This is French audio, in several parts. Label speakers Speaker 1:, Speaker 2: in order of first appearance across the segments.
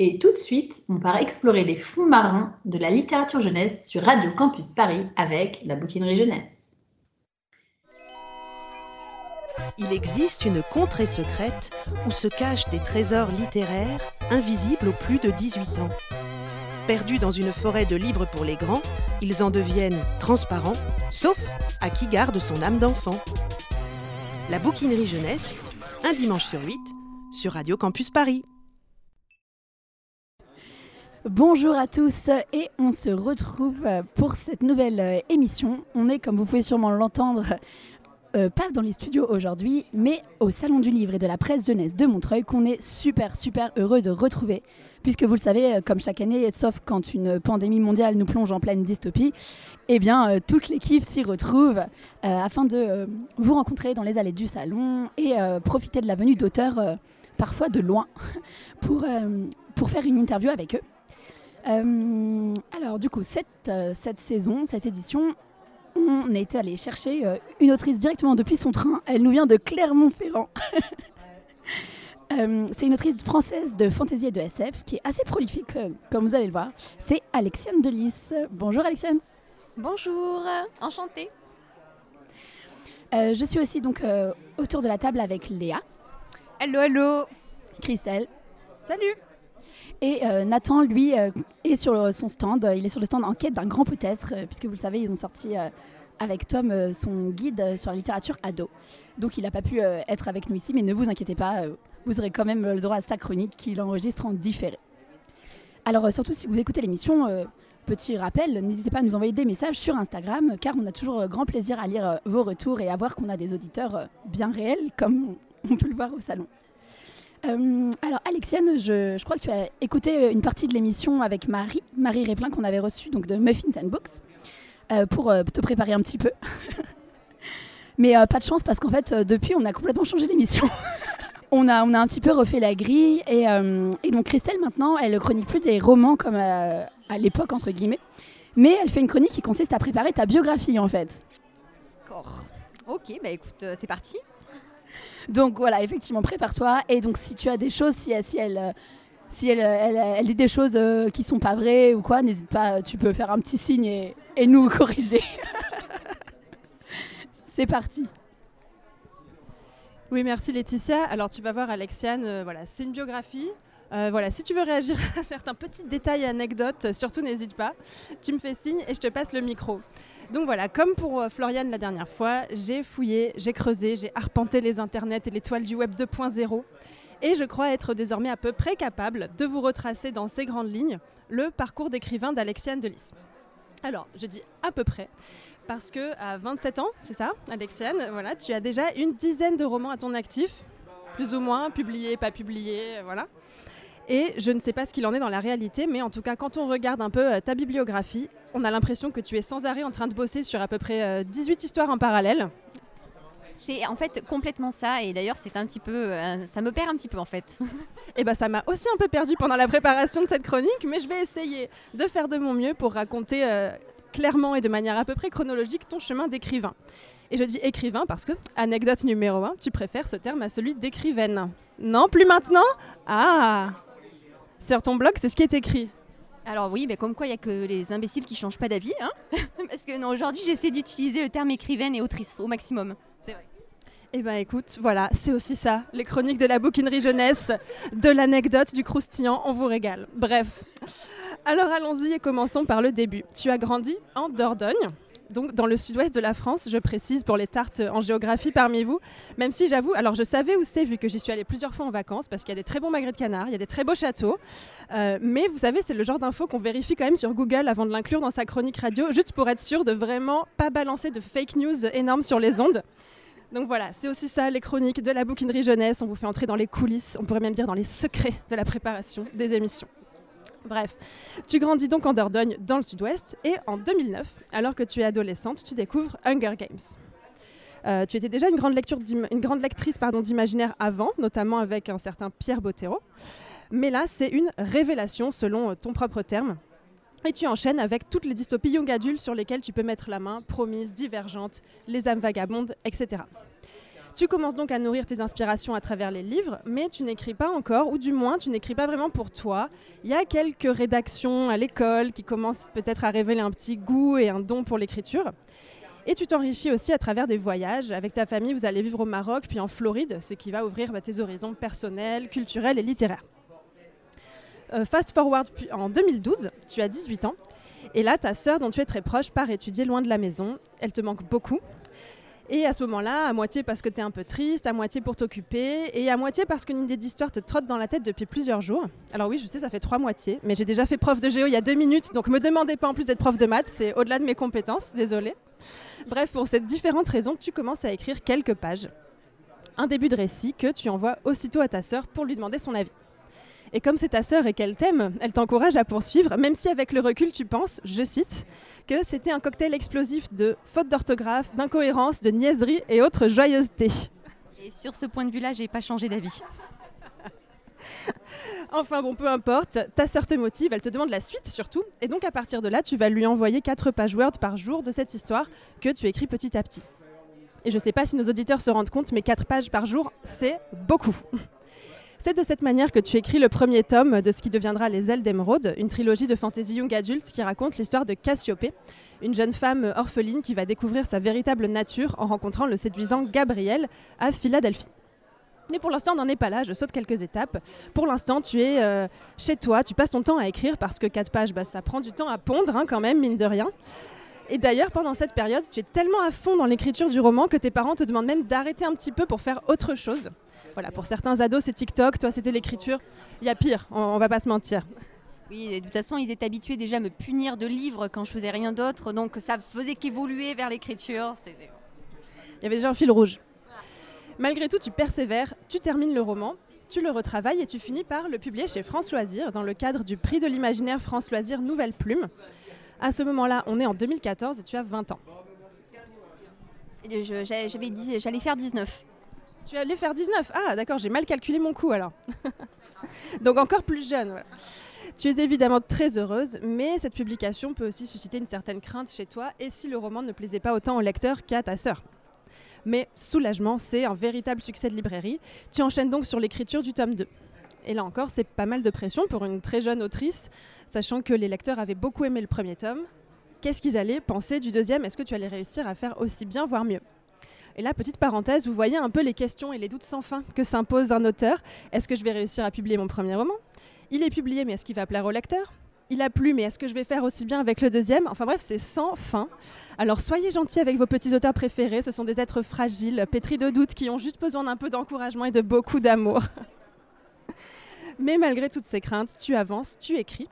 Speaker 1: Et tout de suite, on part explorer les fonds marins de la littérature jeunesse sur Radio Campus Paris avec la bouquinerie jeunesse.
Speaker 2: Il existe une contrée secrète où se cachent des trésors littéraires invisibles aux plus de 18 ans. Perdus dans une forêt de livres pour les grands, ils en deviennent transparents, sauf à qui garde son âme d'enfant. La bouquinerie jeunesse, un dimanche sur huit, sur Radio Campus Paris.
Speaker 3: Bonjour à tous et on se retrouve pour cette nouvelle euh, émission. On est, comme vous pouvez sûrement l'entendre, euh, pas dans les studios aujourd'hui, mais au Salon du Livre et de la Presse Jeunesse de Montreuil qu'on est super super heureux de retrouver. Puisque vous le savez, euh, comme chaque année, sauf quand une pandémie mondiale nous plonge en pleine dystopie, eh bien, toute l'équipe s'y retrouve afin de vous rencontrer dans les allées du salon et profiter de la venue d'auteurs parfois de loin pour, pour faire une interview avec eux. Euh, alors du coup, cette, euh, cette saison, cette édition, on est allé chercher euh, une autrice directement depuis son train. Elle nous vient de Clermont-Ferrand. c'est une autrice française de fantasy et de SF qui est assez prolifique, comme vous allez le voir. C'est Alexiane Delis. Bonjour Alexiane.
Speaker 4: Bonjour, enchantée.
Speaker 3: je suis aussi donc autour de la table avec Léa.
Speaker 4: Hello, hello.
Speaker 3: Christelle.
Speaker 4: Salut.
Speaker 3: Et euh, Nathan, lui, euh, est sur son stand. Il est sur le stand en quête d'un grand peut-être, euh, puisque vous le savez, ils ont sorti avec Tom son guide sur la littérature ado. Donc il n'a pas pu être avec nous ici, mais ne vous inquiétez pas, vous aurez quand même le droit à sa chronique qu'il enregistre en différé. Alors surtout si vous écoutez l'émission, petit rappel, n'hésitez pas à nous envoyer des messages sur Instagram, car on a toujours grand plaisir à lire vos retours et à voir qu'on a des auditeurs bien réels, comme on peut le voir au salon. Euh, alors Alexiane, je, crois que tu as écouté une partie de l'émission avec Marie, Marie Réplin qu'on avait reçue donc de Muffins and Books, euh, pour euh, te préparer un petit peu. Mais pas de chance parce qu'en fait depuis on a complètement changé l'émission. on, a, on a un petit peu refait la grille et, et donc Christelle maintenant elle chronique plus des romans comme à l'époque entre guillemets, mais elle fait une chronique qui consiste à préparer ta biographie en fait.
Speaker 4: D'accord. Ok, bah écoute, c'est parti.
Speaker 3: Donc voilà, effectivement, prépare-toi. Et donc si tu as des choses, si, elle... Si elle, elle, dit des choses euh, qui sont pas vraies ou quoi, n'hésite pas, tu peux faire un petit signe et, et nous corriger. C'est parti.
Speaker 5: Oui, merci Laetitia. Alors tu vas voir Alexiane, euh, voilà, c'est une biographie. Euh, voilà, si tu veux réagir à certains petits détails et anecdotes, surtout n'hésite pas. Tu me fais signe et je te passe le micro. Donc voilà, comme pour euh, Floriane la dernière fois, j'ai fouillé, j'ai creusé, j'ai arpenté les internets et les toiles du web 2.0. Et je crois être désormais à peu près capable de vous retracer dans ces grandes lignes le parcours d'écrivain d'Alexiane Delis. Alors, je dis à peu près, parce que à 27 ans, c'est ça, Alexiane, voilà, tu as déjà une dizaine de romans à ton actif, plus ou moins, publiés, pas publiés, voilà. Et je ne sais pas ce qu'il en est dans la réalité, mais en tout cas, quand on regarde un peu euh, ta bibliographie, on a l'impression que tu es sans arrêt en train de bosser sur à peu près 18 euh, histoires en parallèle.
Speaker 4: C'est en fait complètement ça, et d'ailleurs c'est un petit peu, euh, ça me perd un petit peu en fait.
Speaker 5: et eh ben ça m'a aussi un peu perdu pendant la préparation de cette chronique, mais je vais essayer de faire de mon mieux pour raconter clairement et de manière à peu près chronologique ton chemin d'écrivain. Et je dis écrivain parce que, anecdote numéro 1, tu préfères ce terme à celui d'écrivaine. Non, plus maintenant? Ah sur ton blog, c'est ce qui est écrit.
Speaker 4: Alors oui, mais comme quoi il n'y a que les imbéciles qui changent pas d'avis. Hein Parce que aujourd'hui, j'essaie d'utiliser le terme écrivaine et autrice au maximum. C'est vrai.
Speaker 5: Eh bien écoute, voilà, c'est aussi ça, les chroniques de la bouquinerie jeunesse, de l'anecdote, du croustillant, on vous régale. Bref. Alors allons-y et commençons par le début. Tu as grandi en Dordogne, donc dans le sud-ouest de la France, je précise pour les tartes en géographie parmi vous, même si j'avoue, alors je savais où c'est vu que j'y suis allée plusieurs fois en vacances parce qu'il y a des très bons magrets de canard, il y a des très beaux châteaux, euh, mais vous savez, c'est le genre d'info qu'on vérifie quand même sur Google avant de l'inclure dans sa chronique radio, juste pour être sûr de vraiment pas balancer de fake news énormes sur les ondes. Donc voilà, c'est aussi ça les chroniques de la bouquinerie jeunesse, on vous fait entrer dans les coulisses, on pourrait même dire dans les secrets de la préparation des émissions. Bref, tu grandis donc en Dordogne, dans le sud-ouest, et en 2009, alors que tu es adolescente, tu découvres Hunger Games. Euh, tu étais déjà une grande, lecture une lectrice d'imaginaire avant, notamment avec un certain Pierre Bottero. Mais là, c'est une révélation selon euh, ton propre terme. Et tu enchaînes avec toutes les dystopies young adultes sur lesquelles tu peux mettre la main, promises, divergentes, les âmes vagabondes, etc. Tu commences donc à nourrir tes inspirations à travers les livres, mais tu n'écris pas encore, ou du moins tu n'écris pas vraiment pour toi. Il y a quelques rédactions à l'école qui commencent peut-être à révéler un petit goût et un don pour l'écriture. Et tu t'enrichis aussi à travers des voyages. Avec ta famille, vous allez vivre au Maroc, puis en Floride, ce qui va ouvrir bah, tes horizons personnels, culturels et littéraires. Euh, fast forward en 2012, tu as 18 ans. Et là, ta sœur, dont tu es très proche, part étudier loin de la maison. Elle te manque beaucoup. Et à ce moment-là, à moitié parce que tu es un peu triste, à moitié pour t'occuper, et à moitié parce qu'une idée d'histoire te trotte dans la tête depuis plusieurs jours. Alors oui, je sais, ça fait trois moitiés, mais j'ai déjà fait prof de géo il y a deux minutes, donc me demandez pas en plus d'être prof de maths, c'est au-delà de mes compétences, désolé. Bref, pour ces différentes raisons, tu commences à écrire quelques pages. Un début de récit que tu envoies aussitôt à ta sœur pour lui demander son avis. Et comme c'est ta sœur et qu'elle t'aime, elle t'encourage à poursuivre, même si avec le recul tu penses, je cite, que c'était un cocktail explosif de fautes d'orthographe, d'incohérences, de niaiseries et autres joyeusetés.
Speaker 4: Et sur ce point de vue-là, j'ai pas changé d'avis.
Speaker 5: enfin bon, peu importe, ta sœur te motive, elle te demande la suite surtout, et donc à partir de là, tu vas lui envoyer 4 pages Word par jour de cette histoire que tu écris petit à petit. Et je ne sais pas si nos auditeurs se rendent compte, mais 4 pages par jour, c'est beaucoup. C'est de cette manière que tu écris le premier tome de ce qui deviendra Les Ailes d'Émeraude, une trilogie de fantasy young adulte qui raconte l'histoire de Cassiopée, une jeune femme orpheline qui va découvrir sa véritable nature en rencontrant le séduisant Gabriel à Philadelphie. Mais pour l'instant, on n'en est pas là, je saute quelques étapes. Pour l'instant, tu es euh, chez toi, tu passes ton temps à écrire parce que 4 pages, bah, ça prend du temps à pondre hein, quand même, mine de rien. Et d'ailleurs, pendant cette période, tu es tellement à fond dans l'écriture du roman que tes parents te demandent même d'arrêter un petit peu pour faire autre chose. Voilà, pour certains ados, c'est TikTok, toi, c'était l'écriture. Il y a pire, on, ne va pas se mentir.
Speaker 4: Oui, de toute façon, ils étaient habitués déjà à me punir de livres quand je faisais rien d'autre, donc ça faisait qu'évoluer vers l'écriture.
Speaker 5: Il y avait déjà un fil rouge. Malgré tout, tu persévères, tu termines le roman, tu le retravailles et tu finis par le publier chez France Loisirs dans le cadre du prix de l'imaginaire France Loisirs Nouvelle Plume. À ce moment-là, on est en 2014 et tu as 20 ans.
Speaker 4: J'allais faire 19.
Speaker 5: Tu allais faire 19 Ah, d'accord, j'ai mal calculé mon coup alors. Donc encore plus jeune. Tu es évidemment très heureuse, mais cette publication peut aussi susciter une certaine crainte chez toi et si le roman ne plaisait pas autant au lecteur qu'à ta sœur. Mais soulagement, c'est un véritable succès de librairie. Tu enchaînes donc sur l'écriture du tome 2. Et là encore, c'est pas mal de pression pour une très jeune autrice, sachant que les lecteurs avaient beaucoup aimé le premier tome. Qu'est-ce qu'ils allaient penser du deuxième? Est-ce que tu allais réussir à faire aussi bien, voire mieux? Et là, petite parenthèse, vous voyez un peu les questions et les doutes sans fin que s'impose un auteur. Est-ce que je vais réussir à publier mon premier roman? Il est publié, mais est-ce qu'il va plaire au lecteur? Il a plu, mais est-ce que je vais faire aussi bien avec le deuxième? Enfin bref, c'est sans fin. Alors soyez gentils avec vos petits auteurs préférés, ce sont des êtres fragiles, pétris de doutes, qui ont juste besoin d'un peu d'encouragement et de beaucoup d'amour. Mais malgré toutes ces craintes, tu avances, tu écris.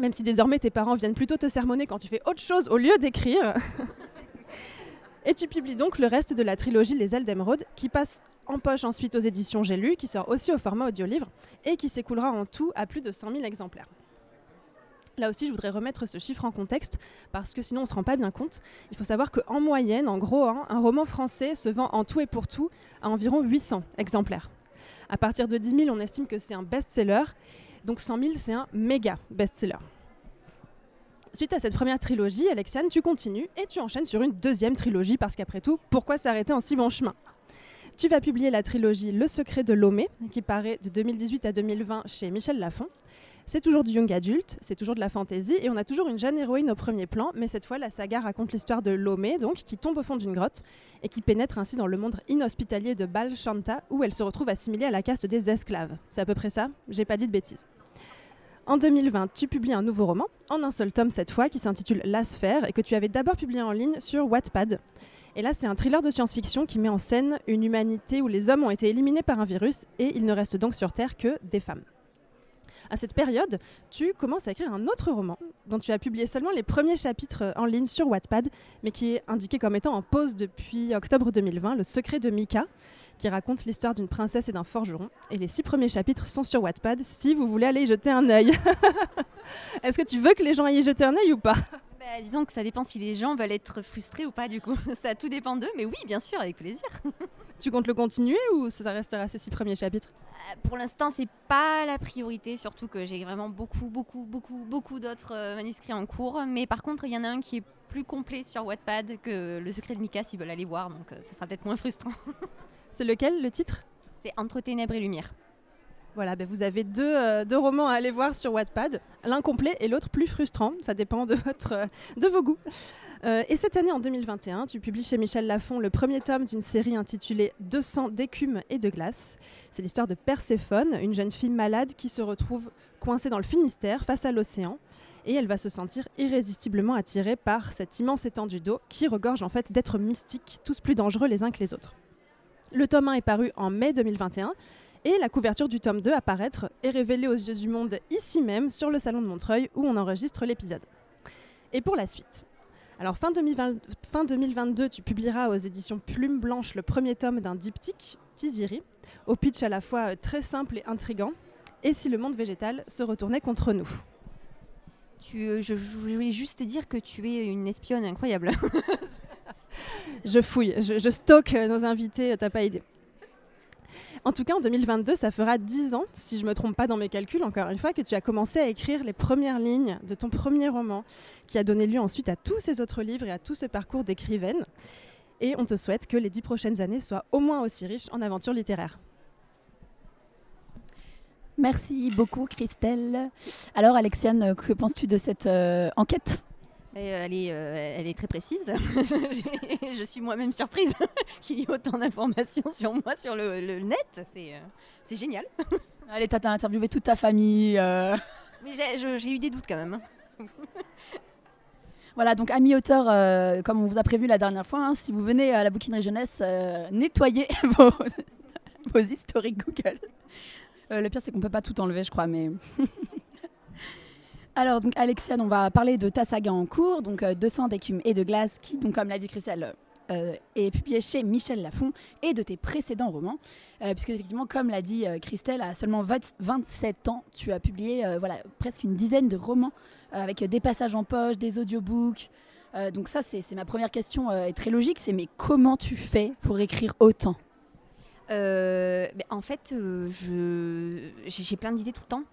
Speaker 5: Même si désormais tes parents viennent plutôt te sermonner quand tu fais autre chose au lieu d'écrire. et tu publies donc le reste de la trilogie Les ailes d'émeraude, qui passe en poche ensuite aux éditions J'ai lu, qui sort aussi au format audio-livre, et qui s'écoulera en tout à plus de 100 000 exemplaires. Là aussi, je voudrais remettre ce chiffre en contexte parce que sinon on ne se rend pas bien compte. Il faut savoir qu'en moyenne, en gros, hein, un roman français se vend en tout et pour tout à environ 800 exemplaires. À partir de 10 000, on estime que c'est un best-seller. Donc 100 000, c'est un méga best-seller. Suite à cette première trilogie, Alexiane, tu continues et tu enchaînes sur une deuxième trilogie parce qu'après tout, pourquoi s'arrêter en si bon chemin? Tu vas publier la trilogie Le secret de Lomé, qui paraît de 2018 à 2020 chez Michel Lafon. C'est toujours du young adulte, c'est toujours de la fantasy, et on a toujours une jeune héroïne au premier plan, mais cette fois la saga raconte l'histoire de Lomé, donc, qui tombe au fond d'une grotte et qui pénètre ainsi dans le monde inhospitalier de Bal Shanta, où elle se retrouve assimilée à la caste des esclaves. C'est à peu près ça J'ai pas dit de bêtises. En 2020, tu publies un nouveau roman, en un seul tome cette fois, qui s'intitule La Sphère, et que tu avais d'abord publié en ligne sur Wattpad. Et là, c'est un thriller de science-fiction qui met en scène une humanité où les hommes ont été éliminés par un virus et il ne reste donc sur Terre que des femmes à cette période, tu commences à écrire un autre roman dont tu as publié seulement les premiers chapitres euh, en ligne sur Wattpad, mais qui est indiqué comme étant en pause depuis octobre 2020, Le secret de Mika, qui raconte l'histoire d'une princesse et d'un forgeron. Et les six premiers chapitres sont sur Wattpad si vous voulez aller y jeter un œil. Est-ce que tu veux que les gens aillent y jeter un œil ou pas?
Speaker 4: Bah, disons que ça dépend si les gens veulent être frustrés ou pas du coup. Ça tout dépend d'eux, mais oui, bien sûr, avec plaisir.
Speaker 5: tu comptes le continuer ou ça restera ces six premiers chapitres?
Speaker 4: Euh, Pour l'instant, c'est pas la priorité, surtout que j'ai vraiment beaucoup, beaucoup, beaucoup, beaucoup d'autres euh, manuscrits en cours. Mais par contre, il y en a un qui est plus complet sur Wattpad que Le secret de Mika s'ils veulent aller voir, donc euh, ça sera peut-être moins frustrant.
Speaker 5: C'est lequel le titre?
Speaker 4: C'est Entre ténèbres et lumière.
Speaker 5: Voilà, ben vous avez deux, euh, deux romans à aller voir sur Wattpad, l'un complet et l'autre plus frustrant, ça dépend de, votre, euh, de vos goûts. Euh, et cette année, en 2021, tu publies chez Michel Lafon le premier tome d'une série intitulée 200 d'écume et de glace. C'est l'histoire de Perséphone, une jeune fille malade qui se retrouve coincée dans le Finistère face à l'océan. Et elle va se sentir irrésistiblement attirée par cette immense étendue d'eau qui regorge en fait d'êtres mystiques, tous plus dangereux les uns que les autres. Le tome 1 est paru en mai 2021 et la couverture du tome 2 à paraître est révélée aux yeux du monde ici même sur le salon de Montreuil où on enregistre l'épisode. Et pour la suite. Alors fin, 2020 fin 2022, tu publieras aux éditions Plume Blanche le premier tome d'un diptyque, Tiziri, au pitch à la fois euh, très simple et intrigant. Et si le monde végétal se retournait contre nous
Speaker 4: Tu, euh, je, je voulais juste te dire que tu es une espionne incroyable.
Speaker 5: Je fouille, je, je stocke euh, nos invités, t'as pas idée. En tout cas, en 2022, ça fera 10 ans, si je me trompe pas dans mes calculs, encore une fois, que tu as commencé à écrire les premières lignes de ton premier roman, qui a donné lieu ensuite à tous ces autres livres et à tout ce parcours d'écrivaine. Et on te souhaite que les 10 prochaines années soient au moins aussi riches en aventures littéraires.
Speaker 3: Merci beaucoup, Christelle. Alors, Alexiane, que penses-tu de cette euh, enquête?
Speaker 4: Et, euh, elle, est, euh, elle est très précise. je suis moi-même surprise qu'il y ait autant d'informations sur moi sur le, le net. C'est euh, génial.
Speaker 3: Allez, t'as interviewé toute ta famille. euh.
Speaker 4: Mais j'ai eu des doutes quand même. hein.
Speaker 3: Voilà, donc amis auteurs, euh, comme on vous a prévu la dernière fois, hein, si vous venez à la bouquinerie jeunesse, euh, nettoyez vos, vos historiques Google. Euh, le pire, c'est qu'on peut pas tout enlever, je crois, mais... Alors, donc, Alexiane, on va parler de ta saga en cours, donc euh, 200 d'écume et de glace, qui, donc, comme l'a dit Christelle, euh, est publié chez Michel Lafon, et de tes précédents romans. Euh, puisque, effectivement, comme l'a dit euh, Christelle, à seulement 20 27 ans, tu as publié voilà, presque une dizaine de romans, avec des passages en poche, des audiobooks. Donc ça, c'est ma première question, est très logique, c'est mais comment tu fais pour écrire autant?
Speaker 4: Ben, en fait, j'ai plein d'idées tout le temps.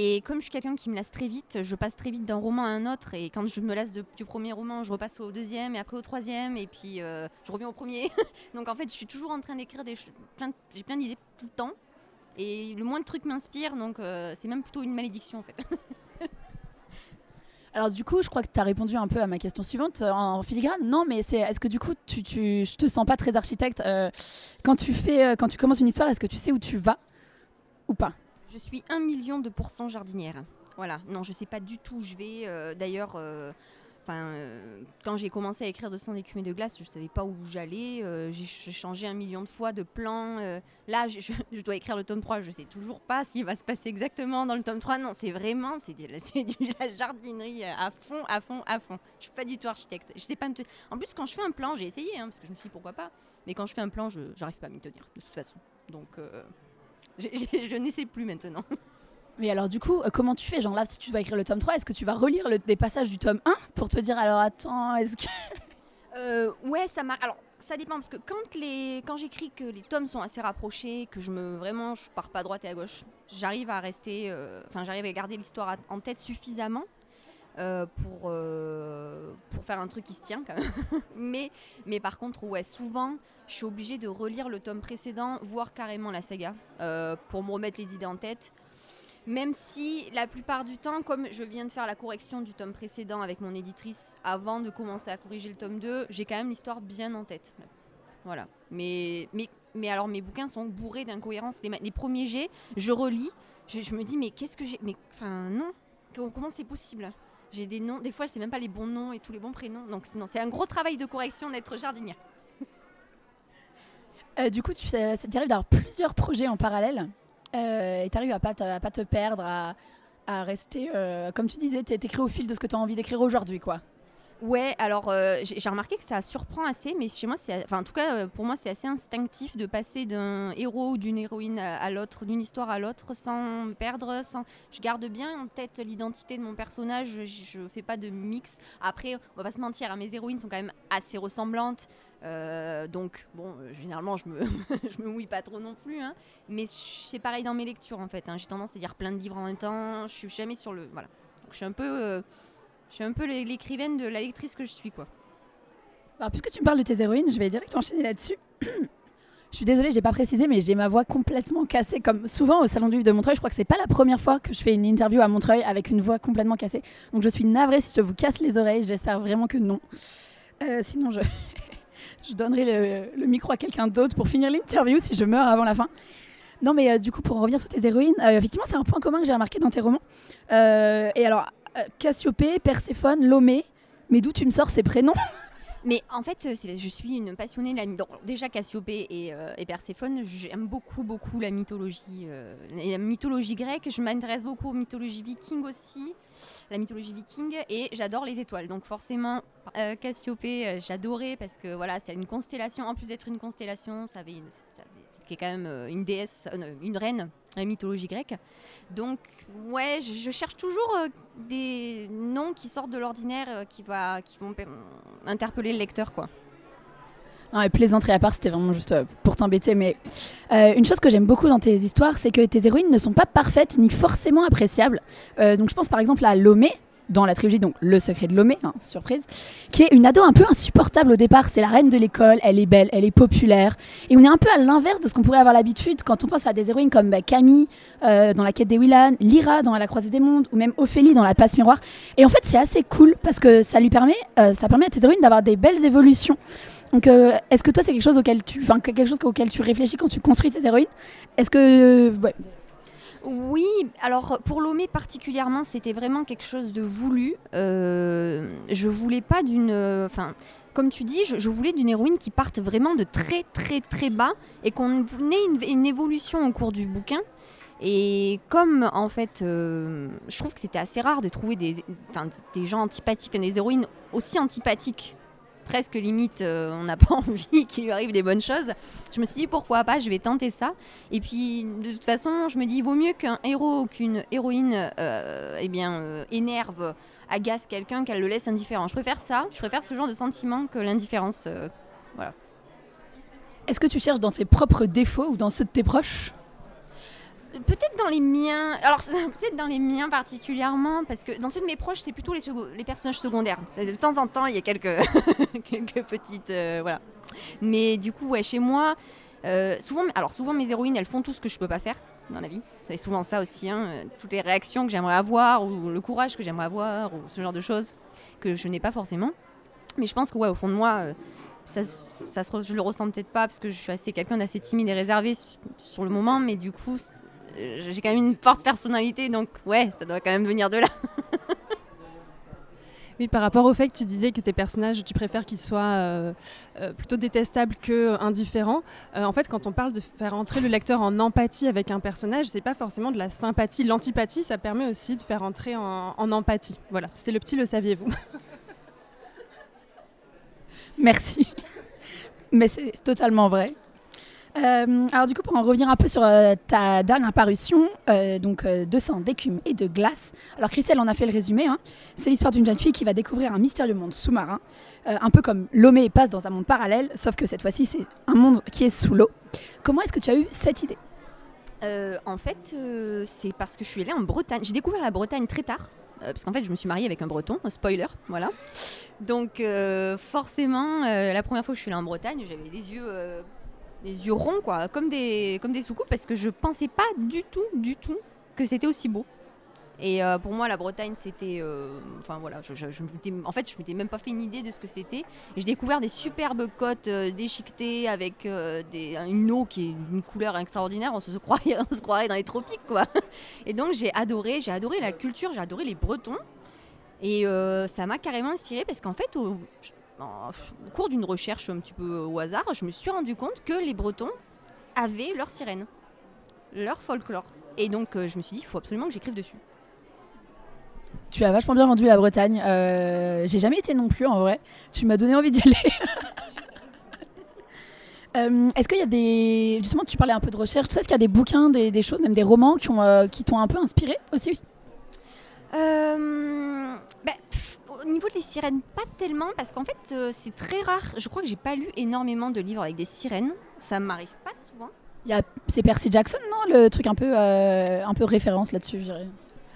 Speaker 4: Et comme je suis quelqu'un qui me lasse très vite, je passe très vite d'un roman à un autre. Et quand je me lasse du premier roman, je repasse au deuxième et après au troisième. Et puis euh, je reviens au premier. Donc en fait, je suis toujours en train d'écrire des ch- plein de- J'ai plein d'idées tout le temps. Et le moins de trucs m'inspire. Donc euh, c'est même plutôt une malédiction en fait.
Speaker 3: Alors du coup, je crois que tu as répondu un peu à ma question suivante euh, en, filigrane. Non, mais c'est est-ce que du coup, tu, tu, je te sens pas très architecte quand tu fais, quand tu commences une histoire, est-ce que tu sais où tu vas ou pas?
Speaker 4: Je suis un million de pourcents jardinière. Voilà, non, je sais pas du tout je vais. euh, D'ailleurs, euh, euh, quand j'ai commencé à écrire de sang de glace, je savais pas où j'allais. j'ai changé un million de fois de plan. là, je, dois écrire le tome 3, je sais toujours pas ce qui va se passer exactement dans le tome 3. Non, c'est vraiment, c'est de, de la jardinerie à fond, à fond, à fond. Je suis pas du tout architecte. Je sais pas En plus, quand je fais un plan, j'ai essayé, hein, parce que je me suis dit pourquoi pas. Mais quand je fais un plan, je j'arrive pas à m'y tenir, de toute façon. Donc, j'ai- j'ai- je n'essaie plus maintenant.
Speaker 3: Mais alors du coup, euh, comment tu fais? Genre là, si tu vas écrire le tome 3, est-ce que tu vas relire le- des passages du tome 1 pour te dire alors attends, est-ce que
Speaker 4: Euh, ouais, ça marche. Alors, ça dépend parce que quand les, quand j'écris que les tomes sont assez rapprochés, que je me vraiment, je pars pas à droite et à gauche, j'arrive à rester, euh, enfin, j'arrive à garder l'histoire en tête suffisamment euh, pour euh, pour faire un truc qui se tient quand même. mais mais par contre, ouais, souvent, je suis obligée de relire le tome précédent, voire carrément la saga, euh, pour me remettre les idées en tête. Même si la plupart du temps, comme je viens de faire la correction du tome précédent avec mon éditrice avant de commencer à corriger le tome 2, j'ai quand même l'histoire bien en tête. Voilà. Mais, mais, mais alors mes bouquins sont bourrés d'incohérences. Les, premiers jets, je relis, je, je me dis mais qu'est-ce que j'ai Mais enfin non, comment c'est possible? J'ai des noms, des fois je sais même pas les bons noms et tous les bons prénoms. Donc c'est- un gros travail de correction d'être jardinière.
Speaker 3: Euh, du coup, tu arrives d'avoir plusieurs projets en parallèle euh, et tu arrives à pas à pas te perdre, à, à rester, euh, comme tu disais, tu écrit au fil de ce que tu as envie d'écrire aujourd'hui, quoi.
Speaker 4: Ouais, alors euh, j'ai remarqué que ça surprend assez, mais chez moi, enfin en tout cas euh, pour moi, c'est assez instinctif de passer d'un héros ou d'une héroïne à, l'autre, d'une histoire à l'autre, sans me perdre. Sans... Je garde bien en tête l'identité de mon personnage. Je, je fais pas de mix. Après, on va pas se mentir, hein, mes héroïnes sont quand même assez ressemblantes. Euh, donc bon, généralement, je me, je me mouille pas trop non plus. hein. mais c'est pareil dans mes lectures en fait. hein. J'ai tendance à lire plein de livres en même temps. Je suis jamais sur le, voilà. Donc je suis un peu je suis un peu l'é- l'écrivaine de la lectrice que je suis, quoi.
Speaker 3: Alors, puisque tu me parles de tes héroïnes, je vais direct enchaîner là-dessus. Je suis désolée, j'ai pas précisé, mais j'ai ma voix complètement cassée. Comme souvent au Salon du Livre de Montreuil, je crois que c'est pas la première fois que je fais une interview à Montreuil avec une voix complètement cassée. Donc je suis navrée si je vous casse les oreilles. J'espère vraiment que non. Euh, sinon, je, je donnerai le, micro à quelqu'un d'autre pour finir l'interview si je meurs avant la fin. Non, mais euh, du coup, pour en revenir sur tes héroïnes, euh, effectivement, c'est un point commun que j'ai remarqué dans tes romans. Et alors, Cassiopée, Perséphone, Lomé, mais d'où tu me sors ces prénoms?
Speaker 4: Mais en fait, euh, je suis une passionnée de la donc, déjà Cassiopée et, euh, et Perséphone. J'aime beaucoup, beaucoup la mythologie, euh, la mythologie grecque. Je m'intéresse beaucoup aux mythologies vikings aussi, la mythologie viking, et j'adore les étoiles. Donc forcément, euh, Cassiopée, euh, j'adorais parce que voilà, c'était une constellation. En plus d'être une constellation, ça avait une, ça faisait- c'était quand même euh, une déesse, euh, une reine la mythologie grecque. Donc ouais, je, cherche toujours euh, des noms qui sortent de l'ordinaire, qui, qui vont interpeller le lecteur quoi.
Speaker 3: Non, plaisanterie à part, c'était vraiment juste pour t'embêter. Mais une chose que j'aime beaucoup dans tes histoires, c'est que tes héroïnes ne sont pas parfaites ni forcément appréciables. Donc je pense par exemple à Lomé, dans la trilogie, donc Le secret de Lomé, hein, surprise, qui est une ado un peu insupportable au départ. C'est la reine de l'école, elle est belle, elle est populaire. Et on est un peu à l'inverse de ce qu'on pourrait avoir l'habitude quand on pense à des héroïnes comme bah, Camille euh, dans La quête des Willan, Lyra dans La croisée des mondes, ou même Ophélie dans La passe miroir. Et en fait, c'est assez cool parce que ça lui permet, euh, ça permet à tes héroïnes d'avoir des belles évolutions. Donc, euh, est-ce que toi, c'est quelque chose auquel tu, quelque chose auquel tu réfléchis quand tu construis tes héroïnes? Est-ce que.
Speaker 4: Oui, alors pour Lomé particulièrement, c'était vraiment quelque chose de voulu. Euh, je voulais pas d'une. Enfin, comme tu dis, je, voulais d'une héroïne qui parte vraiment de très très très bas et qu'on ait une, une évolution au cours du bouquin. Et comme en fait, euh, je trouve que c'était assez rare de trouver des, des gens antipathiques, des héroïnes aussi antipathiques, presque limite, euh, on n'a pas envie qu'il lui arrive des bonnes choses. Je me suis dit pourquoi pas, je vais tenter ça. Et puis de toute façon, je me dis vaut mieux qu'un héros ou qu'une héroïne euh, eh bien, euh, énerve, agace quelqu'un, qu'elle le laisse indifférent. Je préfère ça, je préfère ce genre de sentiment que l'indifférence. euh,
Speaker 3: Est-ce que tu cherches dans tes propres défauts ou dans ceux de tes proches?
Speaker 4: Peut-être dans les miens, alors peut-être dans les miens particulièrement, parce que dans ceux de mes proches, c'est plutôt les, personnages secondaires. De temps en temps, il y a quelques, quelques petites. euh, voilà. Mais du coup, ouais, chez moi, euh, souvent, alors souvent mes héroïnes, elles font tout ce que je peux pas faire dans la vie. C'est souvent ça aussi, hein, euh, toutes les réactions que j'aimerais avoir, ou le courage que j'aimerais avoir, ou ce genre de choses que je n'ai pas forcément. Mais je pense que, ouais, au fond de moi. euh, ça, je le ressens peut-être pas parce que je suis assez quelqu'un d'assez timide et réservé su- sur le moment, mais du coup, j'ai quand même une forte personnalité, donc ouais, ça doit quand même venir de là.
Speaker 5: Oui, par rapport au fait que tu disais que tes personnages, tu préfères qu'ils soient euh, euh, plutôt détestables que indifférents. euh, en fait, quand on parle de faire entrer le lecteur en empathie avec un personnage, c'est pas forcément de la sympathie. L'antipathie, ça permet aussi de faire entrer en, en empathie. Voilà, c'était le petit le saviez-vous.
Speaker 3: Merci. Mais c'est totalement vrai. Euh, alors du coup, pour en revenir un peu sur euh, ta dernière parution, euh, donc euh, de sang, d'écume et de glace. Alors Christelle en a fait le résumé. hein. C'est l'histoire d'une jeune fille qui va découvrir un mystérieux monde sous-marin, euh, un peu comme Lomé passe dans un monde parallèle, sauf que cette fois-ci c'est un monde qui est sous l'eau. Comment est-ce que tu as eu cette idée?
Speaker 4: Euh, en fait, euh, c'est parce que je suis allée en Bretagne. J'ai découvert la Bretagne très tard. euh, parce qu'en fait, je me suis mariée avec un breton, spoiler, voilà. Donc, euh, forcément, euh, la première fois que je suis allée en Bretagne, j'avais des yeux, euh, des yeux ronds, quoi, comme des, comme des soucoupes, parce que je pensais pas du tout, du tout, que c'était aussi beau. Et euh, pour moi, la Bretagne, c'était. euh, voilà, je, en fait, je m'étais même pas fait une idée de ce que c'était. J'ai découvert des superbes côtes euh, déchiquetées avec des, une eau qui est d'une couleur extraordinaire. On se, croirait, on se croirait dans les tropiques, quoi. Et donc, j'ai adoré, j'ai adoré la culture, j'ai adoré les Bretons. Et ça m'a carrément inspiré parce qu'en fait, en- au cours d'une recherche un petit peu au hasard, je me suis rendu compte que les Bretons avaient leur sirène, leur folklore. Et donc, euh, je me suis dit, il faut absolument que j'écrive dessus.
Speaker 3: Tu as vachement bien vendu la Bretagne. Euh, J'ai jamais été non plus en vrai. Tu m'as donné envie d'y aller. Euh, Est-ce qu'il y a des. Justement, tu parlais un peu de recherche. Est-ce qu'il y a des bouquins, des, des choses, même des romans qui ont, euh, qui t'ont un peu inspiré aussi?
Speaker 4: Euh, ben, pff, au niveau des sirènes, pas tellement, parce qu'en fait, euh, c'est très rare. Je crois que j'ai pas lu énormément de livres avec des sirènes. Ça m'arrive pas souvent.
Speaker 3: Il y a- C'est Percy Jackson, non Le truc un peu, euh, un peu référence là-dessus, je dirais.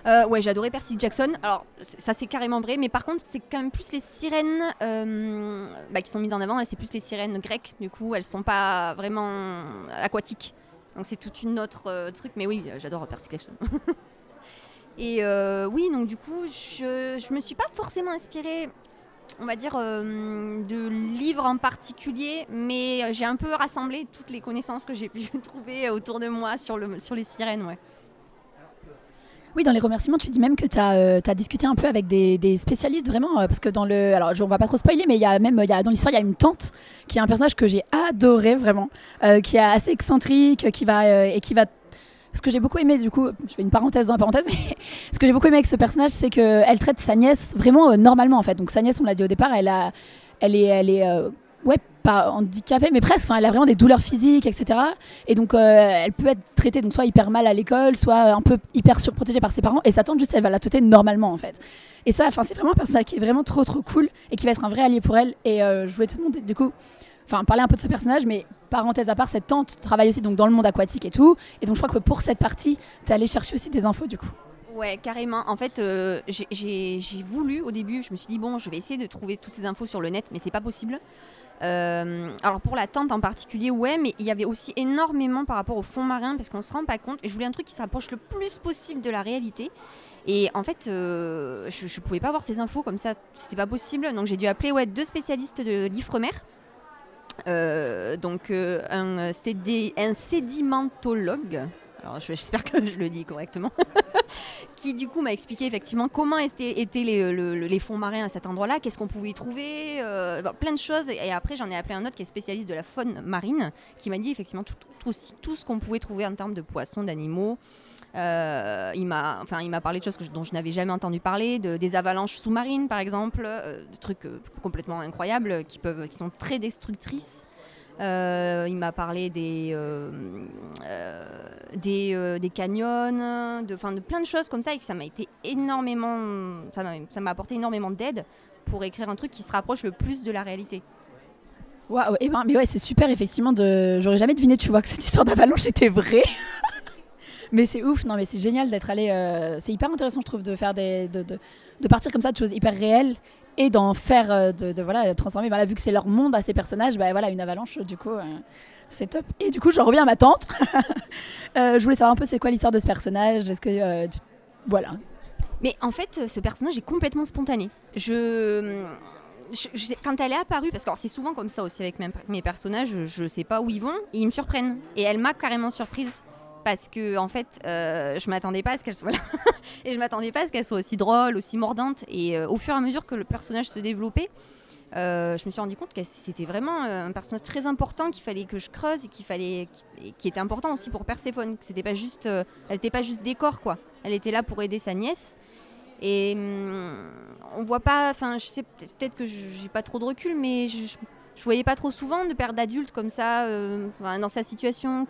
Speaker 4: Euh, ouais, adoré Percy Jackson. Alors, c- ça c'est carrément vrai, mais par contre, c'est quand même plus les sirènes euh, bah, qui sont mises en avant. Là, c'est plus les sirènes grecques. Du coup, elles sont pas vraiment aquatiques. Donc, c'est toute une autre euh, truc. Mais oui, euh, j'adore Percy Jackson. Et euh, oui, donc du coup, je, je me suis pas forcément inspirée, on va dire, euh, de livres en particulier, mais j'ai un peu rassemblé toutes les connaissances que j'ai pu trouver autour de moi sur, le, sur les sirènes. Ouais.
Speaker 3: Oui, dans les remerciements, tu dis même que tu as, discuté un peu avec des, des spécialistes vraiment, euh, parce que dans le. Alors, on va pas trop spoiler, mais il y a même y a, dans l'histoire, il y a une tante qui est un personnage que j'ai adoré vraiment, euh, qui est assez excentrique, qui va. euh, et qui va. Ce que j'ai beaucoup aimé, du coup, je fais une parenthèse dans la parenthèse, mais ce que j'ai beaucoup aimé avec ce personnage, c'est qu'elle traite sa nièce vraiment euh, normalement en fait. Donc, sa nièce, on l'a dit au départ, elle, est. Elle est euh, ouais, pas handicapée, mais presque. Elle a vraiment des douleurs physiques, etc. Et donc, euh, elle peut être traitée donc soit hyper mal à l'école, soit un peu hyper surprotégée par ses parents. Et sa tante, juste, elle va la traiter normalement, en fait. Et ça, c'est vraiment un personnage qui est vraiment trop, trop cool et qui va être un vrai allié pour elle. Et je voulais te demander, du coup, enfin, parler un peu de ce personnage, mais parenthèse à part, cette tante travaille aussi donc dans le monde aquatique et tout. Et donc, je crois que pour cette partie, tu es allé chercher aussi des infos, du coup.
Speaker 4: Ouais, carrément. En fait, euh, j'ai- voulu au début, je me suis dit, bon, je vais essayer de trouver toutes ces infos sur le net, mais c'est pas possible. Euh, alors pour la tente en particulier, ouais, mais il y avait aussi énormément par rapport au fond marin, parce qu'on se rend pas compte. Et je voulais un truc qui s'approche le plus possible de la réalité. Et en fait, euh, je, je pouvais pas avoir ces infos comme ça, c'est pas possible. Donc j'ai dû appeler ouais, deux spécialistes de l'Ifremer. Euh, donc euh, un, CD, un sédimentologue, alors je- j'espère que je le dis correctement, qui du coup m'a expliqué effectivement comment étaient, étaient les, le- le- les fonds marins à cet endroit-là, qu'est-ce qu'on pouvait y trouver, euh, plein de choses. Et après j'en ai appelé un autre qui est spécialiste de la faune marine, qui m'a dit effectivement tout, tout, tout ce qu'on pouvait trouver en termes de poissons, d'animaux. Euh, il m'a, enfin, parlé de choses dont je n'avais jamais entendu parler, de, des avalanches sous-marines par exemple, euh, de trucs euh, complètement incroyables qui peuvent, qui sont très destructrices. Euh, il m'a parlé des, des, des canyons, de, de plein de choses comme ça et que ça m'a été énormément, ça m'a, apporté énormément d'aide pour écrire un truc qui se rapproche le plus de la réalité.
Speaker 3: Waouh, eh ben, mais ouais, c'est super, effectivement. J'aurais jamais deviné, tu vois, que cette histoire d'avalanche était vraie. Mais c'est ouf, non, mais c'est génial d'être allé. euh, C'est hyper intéressant, je trouve, de faire des. De, de, de partir comme ça de choses hyper réelles et d'en faire. euh, De, voilà, transformer. Voilà, vu que c'est leur monde à ces personnages, bah voilà, une avalanche, du coup. euh, c'est top. Et du coup, j'en reviens à ma tante. Je voulais savoir un peu c'est quoi l'histoire de ce personnage? Est-ce que. Voilà.
Speaker 4: Mais en fait, ce personnage est complètement spontané. Je, je- je sais- quand elle est apparue, parce que c'est souvent comme ça aussi avec mes, personnages, je, ne sais pas où ils vont, ils me surprennent. Et elle m'a carrément surprise. Parce que en fait, euh, je m'attendais pas à ce qu'elle soit là, et je m'attendais pas à ce qu'elle soit aussi drôle, aussi mordante. Et euh, au fur et à mesure que le personnage se développait, euh, je me suis rendu compte que c'était vraiment euh, un personnage très important qu'il fallait que je creuse et qu'il fallait, qui, était important aussi pour Perséphone. Que C'était pas juste, elle n'était pas juste décor quoi. Elle était là pour aider sa nièce. Et hum, on voit pas, enfin, je sais peut-être que j'ai pas trop de recul, mais je, je, je voyais pas trop souvent de père d'adulte comme ça, dans sa situation,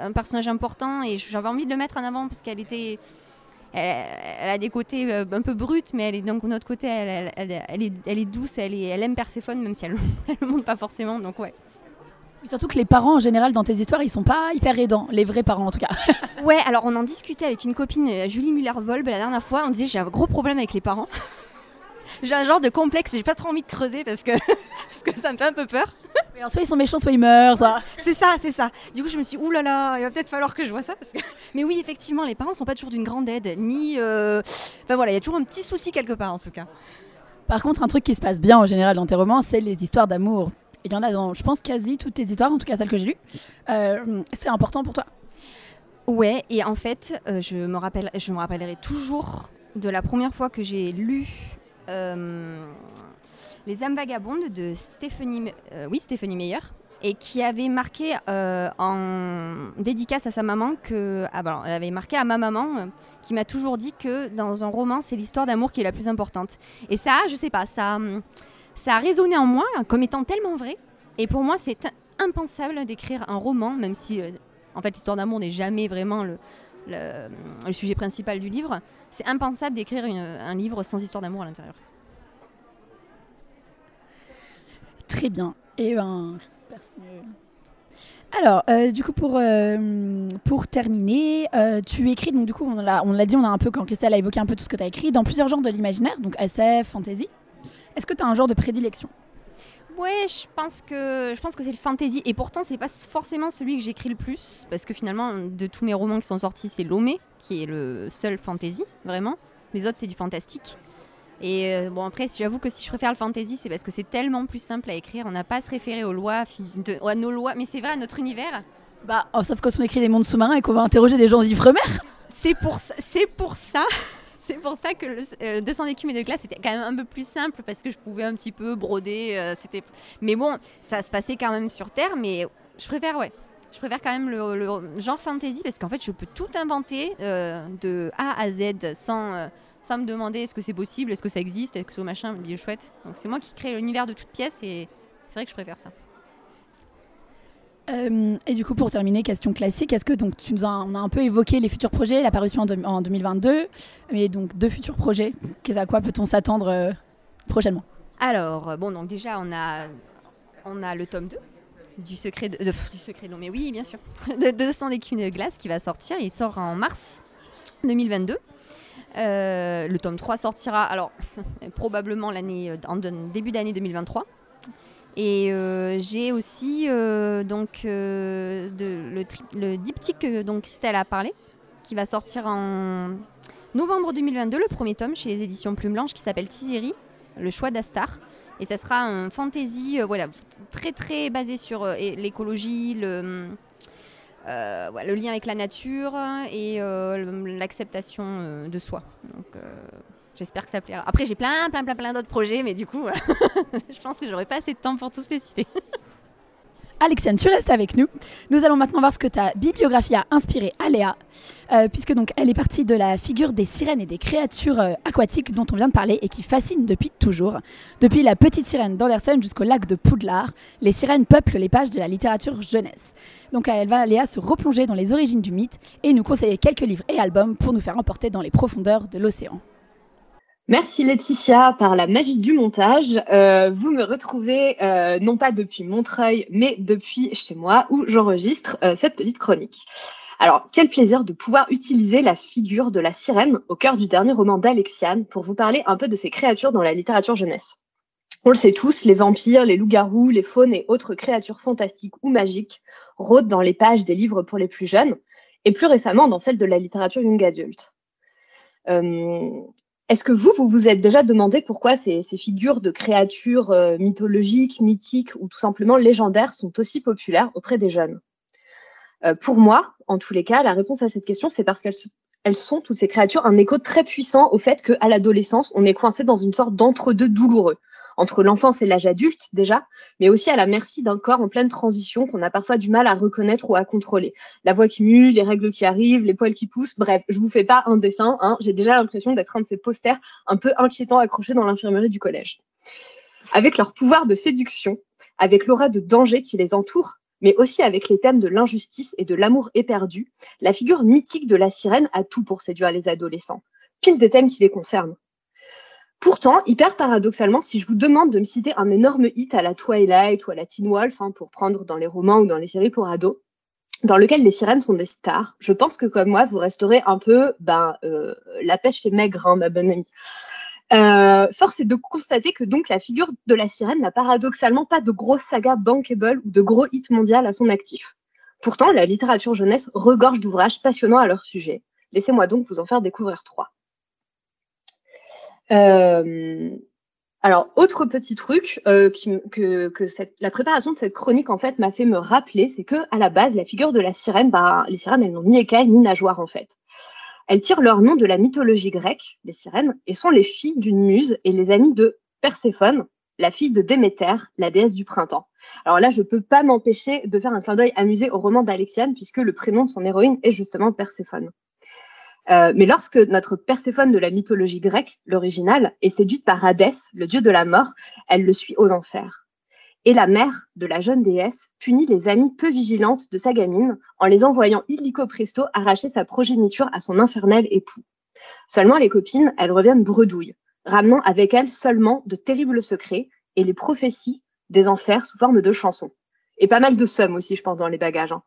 Speaker 4: un personnage important, et j'avais envie de le mettre en avant parce qu'elle était. Elle, elle a des côtés euh, un peu bruts, mais elle est donc de notre côté, elle, elle- elle- elle est, elle est douce, elle, est, elle aime Perséphone, même si elle ne le montre pas forcément. Donc ouais.
Speaker 3: Mais Surtout que les parents, en général, dans tes histoires, ils sont pas hyper aidants. Les vrais parents, en tout cas.
Speaker 4: Ouais, alors on en discutait avec une copine, euh, Julie Muller-Volb, la dernière fois. On disait j'ai un gros problème avec les parents. J'ai un genre de complexe, j'ai pas trop envie de creuser parce que, parce que ça me fait un peu peur.
Speaker 3: Mais alors, soit ils sont méchants, soit ils meurent. Ça.
Speaker 4: C'est ça, c'est ça. Du coup, je me suis dit, là là, il va peut-être falloir que je vois ça. Parce que... Mais oui, effectivement, les parents sont pas toujours d'une grande aide, ni. euh, Enfin voilà, il y a toujours un petit souci quelque part en tout cas.
Speaker 3: Par contre, un truc qui se passe bien en général dans tes romans, c'est les histoires d'amour. Il y en a dans, je pense, quasi toutes tes histoires, en tout cas celles que j'ai lues. Euh, c'est important pour toi.
Speaker 4: Ouais, et en fait, euh, je, me rappelle, je me rappellerai toujours de la première fois que j'ai lu Les âmes vagabondes de Stéphanie, euh, oui, Meyer, et qui avait marqué euh, en dédicace à sa maman que. Ah, bah, elle avait marqué à ma maman euh, qui m'a toujours dit que dans un roman, c'est l'histoire d'amour qui est la plus importante. Et ça, je sais pas, ça, ça a résonné en moi comme étant tellement vrai. Et pour moi, c'est impensable d'écrire un roman, même si euh, en fait l'histoire d'amour n'est jamais vraiment le, le, sujet principal du livre. C'est impensable d'écrire un livre sans histoire d'amour à l'intérieur.
Speaker 3: Très bien. Et ben, super. Alors, euh, du coup, pour, euh, pour terminer, euh, tu écris, donc du coup, on l'a dit, on a un peu, quand Christelle a évoqué un peu tout ce que tu as écrit, dans plusieurs genres de l'imaginaire, donc SF, fantasy. Est-ce que tu as un genre de prédilection?
Speaker 4: Ouais, je pense que je pense que c'est le fantasy et pourtant c'est pas forcément celui que j'écris le plus parce que finalement de tous mes romans qui sont sortis, c'est Lomé qui est le seul fantasy vraiment. Les autres c'est du fantastique. Et euh, bon après, j'avoue que si je préfère le fantasy, c'est parce que c'est tellement plus simple à écrire. On n'a pas à se référer aux lois, de, à nos lois, mais c'est vrai à notre univers.
Speaker 3: Bah, oh, sauf quand on écrit des mondes sous-marins et qu'on va interroger des gens d'Ifremer.
Speaker 4: C'est pour c'est pour ça c'est pour ça que le, euh, 200 d'écume et de glace c'était quand même un peu plus simple parce que je pouvais un petit peu broder. euh, c'était, mais bon, ça se passait quand même sur Terre. Mais je préfère, ouais, je préfère quand même le, genre fantasy parce qu'en fait, je peux tout inventer euh, de A à Z sans, euh, sans me demander est-ce que c'est possible, est-ce que ça existe, est-ce que c'est machin, bien chouette. Donc c'est moi qui crée l'univers de toute pièce et c'est vrai que je préfère ça.
Speaker 3: Euh, et du coup, pour terminer, question classique, est-ce que donc tu nous as, on a un peu évoqué les futurs projets, la parution en, deux- en 2022, mais donc deux futurs projets, à quoi peut-on s'attendre euh, prochainement?
Speaker 4: Alors, euh, bon, donc déjà, on a, on a le tome 2 du secret de, du secret non mais oui bien sûr de 200 d'écumes de glace qui va sortir. Il sort en mars 2022 Euh, le tome 3 sortira alors probablement l'année en début d'année 2023 et euh, j'ai aussi euh, donc euh, le, diptyque dont Christelle a parlé qui va sortir en novembre 2022 le premier tome chez les éditions Plume Blanche qui s'appelle Tiziri le choix d'Astar. Et ça sera un fantasy voilà, très très basé sur l'écologie, le, lien avec la nature et l'acceptation de soi. J'espère que ça plaira. Après j'ai plein plein plein plein d'autres projets, mais du coup je pense que j'aurai pas assez de temps pour tous les citer.
Speaker 3: Alexiane, tu restes avec nous. Nous allons maintenant voir ce que ta bibliographie a inspiré Aléa, euh, puisque donc elle est partie de la figure des sirènes et des créatures euh, aquatiques dont on vient de parler et qui fascinent depuis toujours. Depuis la petite sirène d'Andersen jusqu'au lac de Poudlard, les sirènes peuplent les pages de la littérature jeunesse. Donc elle va Aléa se replonger dans les origines du mythe et nous conseiller quelques livres et albums pour nous faire emporter dans les profondeurs de l'océan.
Speaker 6: Merci Laetitia. Par la magie du montage, euh, vous me retrouvez euh, non pas depuis Montreuil, mais depuis chez moi où j'enregistre euh, cette petite chronique. Alors, quel plaisir de pouvoir utiliser la figure de la sirène au cœur du dernier roman d'Alexiane pour vous parler un peu de ces créatures dans la littérature jeunesse. On le sait tous, les vampires, les loups-garous, les faunes et autres créatures fantastiques ou magiques rôdent dans les pages des livres pour les plus jeunes et plus récemment dans celles de la littérature young adulte. Est-ce que vous, vous vous êtes déjà demandé pourquoi ces, figures de créatures euh, mythologiques, mythiques ou tout simplement légendaires sont aussi populaires auprès des jeunes? Euh, Pour moi, en tous les cas, la réponse à cette question, c'est parce qu'elles sont, toutes ces créatures, un écho très puissant au fait qu'à l'adolescence, on est coincé dans une sorte d'entre-deux douloureux, entre l'enfance et l'âge adulte déjà, mais aussi à la merci d'un corps en pleine transition qu'on a parfois du mal à reconnaître ou à contrôler. La voix qui mue, les règles qui arrivent, les poils qui poussent, bref, je vous fais pas un dessin, hein, j'ai déjà l'impression d'être un de ces posters un peu inquiétants accrochés dans l'infirmerie du collège. Avec leur pouvoir de séduction, avec l'aura de danger qui les entoure, mais aussi avec les thèmes de l'injustice et de l'amour éperdu, la figure mythique de la sirène a tout pour séduire les adolescents. Pile des thèmes qui les concernent. Pourtant, hyper paradoxalement, si je vous demande de me citer un énorme hit à la Twilight ou à la Teen Wolf, hein, pour prendre dans les romans ou dans les séries pour ados, dans lequel les sirènes sont des stars, je pense que comme moi, vous resterez un peu, ben, euh, la pêche est maigre, hein, ma bonne amie. Euh, force est de constater que donc la figure de la sirène n'a paradoxalement pas de grosse saga bankable ou de gros hits mondial à son actif. Pourtant, la littérature jeunesse regorge d'ouvrages passionnants à leur sujet. Laissez-moi donc vous en faire découvrir trois. Euh, alors, autre petit truc euh, qui, que, la préparation de cette chronique en fait m'a fait me rappeler, c'est que à la base, la figure de la sirène, bah, les sirènes, elles n'ont ni écailles ni nageoires en fait. Elles tirent leur nom de la mythologie grecque, les sirènes, et sont les filles d'une muse et les amies de Perséphone, la fille de Déméter, la déesse du printemps. Alors là, je peux pas m'empêcher de faire un clin d'œil amusé au roman d'Alexiane, puisque le prénom de son héroïne est justement Perséphone. Euh, mais lorsque notre Perséphone de la mythologie grecque, l'original, est séduite par Hadès, le dieu de la mort, elle le suit aux enfers. Et la mère de la jeune déesse punit les amies peu vigilantes de sa gamine en les envoyant illico presto arracher sa progéniture à son infernel époux. Seulement les copines, elles reviennent bredouilles, ramenant avec elles seulement de terribles secrets et les prophéties des enfers sous forme de chansons. Et pas mal de sommes aussi, je pense, dans les bagages. Hein.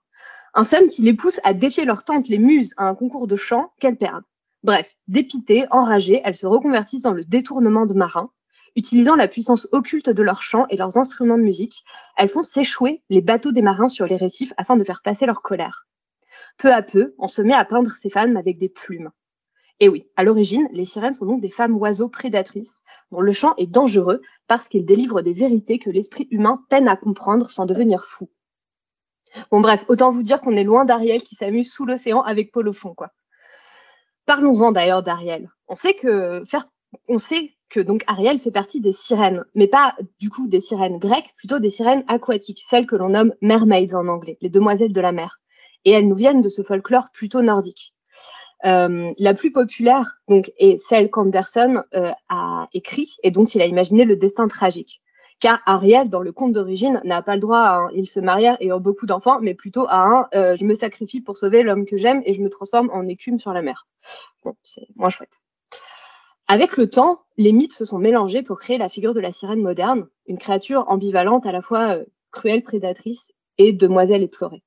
Speaker 6: Un somme qui les pousse à défier leur tante, les muses, à un concours de chant qu'elles perdent. Bref, dépitées, enragées, elles se reconvertissent dans le détournement de marins. Utilisant la puissance occulte de leurs chants et leurs instruments de musique, elles font s'échouer les bateaux des marins sur les récifs afin de faire passer leur colère. Peu à peu, on se met à peindre ces femmes avec des plumes. Et oui, à l'origine, les sirènes sont donc des femmes oiseaux prédatrices dont le chant est dangereux parce qu'il délivre des vérités que l'esprit humain peine à comprendre sans devenir fou. Bon bref, autant vous dire qu'on est loin d'Ariel qui s'amuse sous l'océan avec Paul au quoi. Parlons-en d'ailleurs d'Ariel. On sait que donc Ariel fait partie des sirènes, mais pas du coup des sirènes grecques, plutôt des sirènes aquatiques, celles que l'on nomme mermaids en anglais, les demoiselles de la mer. Et elles nous viennent de ce folklore plutôt nordique. Euh, la plus populaire est celle qu'Anderson euh, a écrit et dont il a imaginé le destin tragique. Car Ariel, dans le conte d'origine, n'a pas le droit à un il se marièrent et ont beaucoup d'enfants, mais plutôt à un euh, je me sacrifie pour sauver l'homme que j'aime et je me transforme en écume sur la mer. Bon, c'est moins chouette. Avec le temps, les mythes se sont mélangés pour créer la figure de la sirène moderne, une créature ambivalente à la fois cruelle, prédatrice et demoiselle éplorée.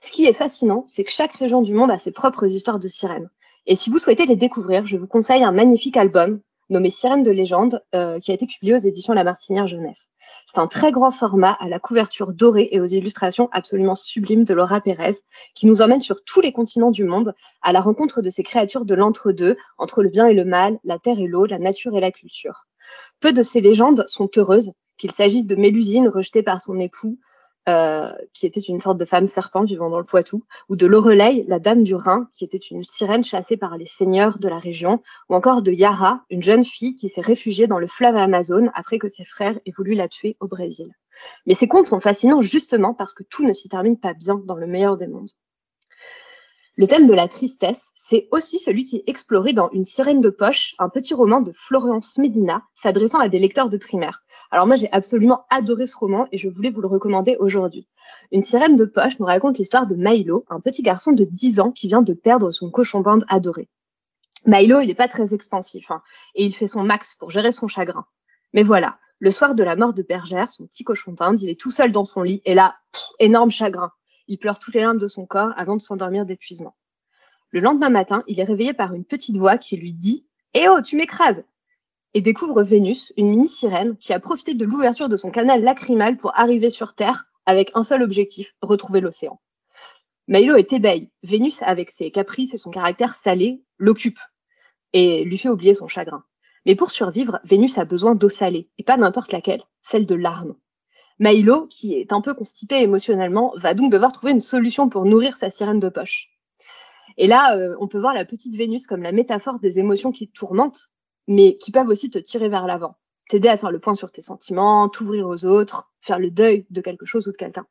Speaker 6: Ce qui est fascinant, c'est que chaque région du monde a ses propres histoires de sirènes. Et si vous souhaitez les découvrir, je vous conseille un magnifique album nommé Sirènes de légende euh, qui a été publié aux éditions La Martinière Jeunesse. C'est un très grand format à la couverture dorée et aux illustrations absolument sublimes de Laura Pérez qui nous emmène sur tous les continents du monde à la rencontre de ces créatures de l'entre-deux, entre le bien et le mal, la terre et l'eau, la nature et la culture. Peu de ces légendes sont heureuses, qu'il s'agisse de Mélusine rejetée par son époux, euh, qui était une sorte de femme serpent vivant dans le Poitou, ou de Lorelei, la dame du Rhin, qui était une sirène chassée par les seigneurs de la région, ou encore de Yara, une jeune fille qui s'est réfugiée dans le fleuve Amazon après que ses frères aient voulu la tuer au Brésil. Mais ces contes sont fascinants justement parce que tout ne s'y termine pas bien dans le meilleur des mondes. Le thème de la tristesse, c'est aussi celui qui est exploré dans Une sirène de poche, un petit roman de Florence Medina s'adressant à des lecteurs de primaire. Alors moi, j'ai absolument adoré ce roman et je voulais vous le recommander aujourd'hui. Une sirène de poche nous raconte l'histoire de Milo, un petit garçon de 10 ans qui vient de perdre son cochon d'Inde adoré. Milo, il n'est pas très expansif hein, et il fait son max pour gérer son chagrin. Mais voilà, le soir de la mort de Bergère, son petit cochon d'Inde, il est tout seul dans son lit et là, énorme chagrin. Il pleure toutes les larmes de son corps avant de s'endormir d'épuisement. Le lendemain matin, il est réveillé par une petite voix qui lui dit Eh oh, tu m'écrases et découvre Vénus, une mini-sirène qui a profité de l'ouverture de son canal lacrymal pour arriver sur Terre avec un seul objectif, retrouver l'océan. Milo est ébahi. Vénus, avec ses caprices et son caractère salé, l'occupe et lui fait oublier son chagrin. Mais pour survivre, Vénus a besoin d'eau salée, et pas n'importe laquelle, celle de larmes. Milo, qui est un peu constipé émotionnellement, va donc devoir trouver une solution pour nourrir sa sirène de poche. Et là, euh, on peut voir la petite Vénus comme la métaphore des émotions qui te tourmentent, mais qui peuvent aussi te tirer vers l'avant, t'aider à faire le point sur tes sentiments, t'ouvrir aux autres, faire le deuil de quelque chose ou de quelqu'un.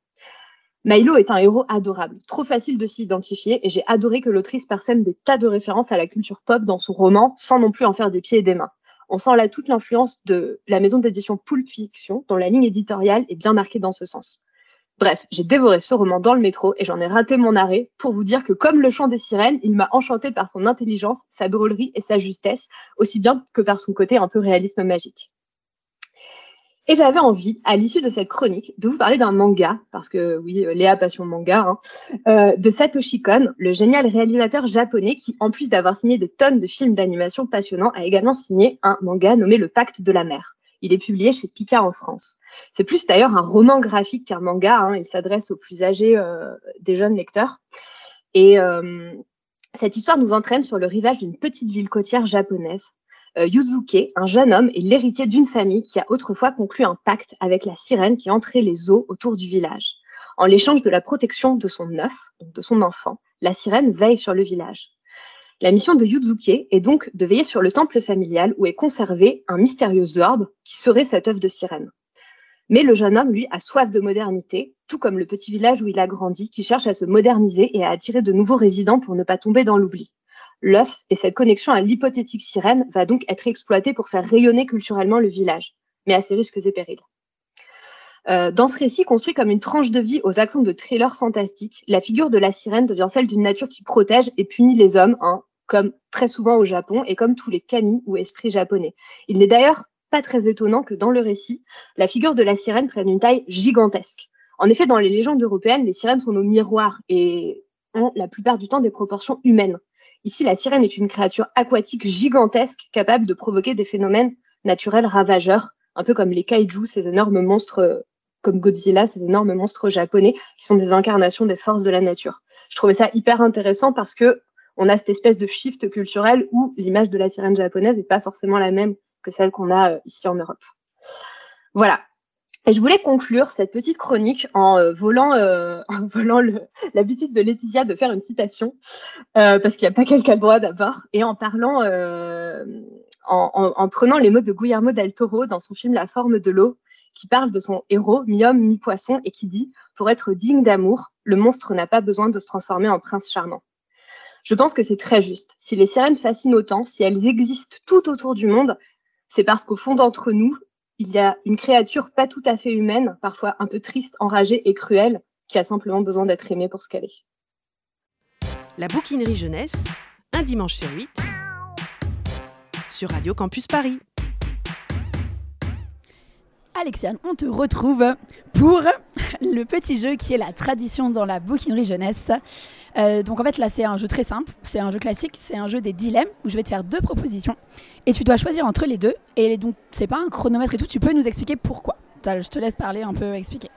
Speaker 6: Milo est un héros adorable, trop facile de s'y identifier, et j'ai adoré que l'autrice parsème des tas de références à la culture pop dans son roman, sans non plus en faire des pieds et des mains. On sent là toute l'influence de la maison d'édition Pulp Fiction, dont la ligne éditoriale est bien marquée dans ce sens. Bref, j'ai dévoré ce roman dans le métro et j'en ai raté mon arrêt pour vous dire que comme le chant des sirènes, il m'a enchanté par son intelligence, sa drôlerie et sa justesse, aussi bien que par son côté un peu réalisme magique. Et j'avais envie, à l'issue de cette chronique, de vous parler d'un manga, parce que oui, euh, Léa passion manga, hein, euh, de Satoshi Kon, le génial réalisateur japonais qui, en plus d'avoir signé des tonnes de films d'animation passionnants, a également signé un manga nommé Le Pacte de la Mer. Il est publié chez Pika en France. C'est plus d'ailleurs un roman graphique qu'un manga. Hein. il s'adresse aux plus âgés euh, des jeunes lecteurs. Et cette histoire nous entraîne sur le rivage d'une petite ville côtière japonaise euh, Yuzuke, un jeune homme, est l'héritier d'une famille qui a autrefois conclu un pacte avec la sirène qui entrait les eaux autour du village. En l'échange de la protection de son œuf, donc de son enfant, la sirène veille sur le village. La mission de Yuzuke est donc de veiller sur le temple familial où est conservé un mystérieux orbe qui serait cet œuf de sirène. Mais le jeune homme, lui, a soif de modernité, tout comme le petit village où il a grandi, qui cherche à se moderniser et à attirer de nouveaux résidents pour ne pas tomber dans l'oubli. L'œuf et cette connexion à l'hypothétique sirène va donc être exploité pour faire rayonner culturellement le village, mais à ses risques et périls. Euh, dans ce récit, construit comme une tranche de vie aux accents de thriller fantastique, la figure de la sirène devient celle d'une nature qui protège et punit les hommes, hein, comme très souvent au Japon et comme tous les kami ou esprits japonais. Il n'est d'ailleurs pas très étonnant que dans le récit, la figure de la sirène prenne une taille gigantesque. En effet, dans les légendes européennes, les sirènes sont nos miroirs et ont la plupart du temps des proportions humaines. Ici, la sirène est une créature aquatique gigantesque capable de provoquer des phénomènes naturels ravageurs, un peu comme les kaiju, ces énormes monstres comme Godzilla, ces énormes monstres japonais qui sont des incarnations des forces de la nature. Je trouvais ça hyper intéressant parce que on a cette espèce de shift culturel où l'image de la sirène japonaise n'est pas forcément la même que celle qu'on a euh, ici en Europe. Voilà. Et je voulais conclure cette petite chronique en euh, volant, euh, volant l'habitude de Laetitia de faire une citation, parce qu'il n'y a pas quelqu'un droit d'abord, et en parlant, en, en, prenant les mots de Guillermo del Toro dans son film La forme de l'eau, qui parle de son héros, mi-homme, mi-poisson, et qui dit Pour être digne d'amour, le monstre n'a pas besoin de se transformer en prince charmant. Je pense que c'est très juste. Si les sirènes fascinent autant, si elles existent tout autour du monde, c'est parce qu'au fond d'entre nous, il y a une créature pas tout à fait humaine, parfois un peu triste, enragée et cruelle, qui a simplement besoin d'être aimée pour ce qu'elle est.
Speaker 2: La bouquinerie jeunesse, un dimanche sur huit, sur Radio Campus Paris.
Speaker 3: Alexiane, on te retrouve pour le petit jeu qui est la tradition dans la bouquinerie jeunesse. Euh, donc en fait là c'est un jeu très simple, c'est un jeu classique, c'est un jeu des dilemmes où je vais te faire deux propositions et tu dois choisir entre les deux. Et donc c'est pas un chronomètre et tout, tu peux nous expliquer pourquoi. Je te laisse parler un peu, expliquer.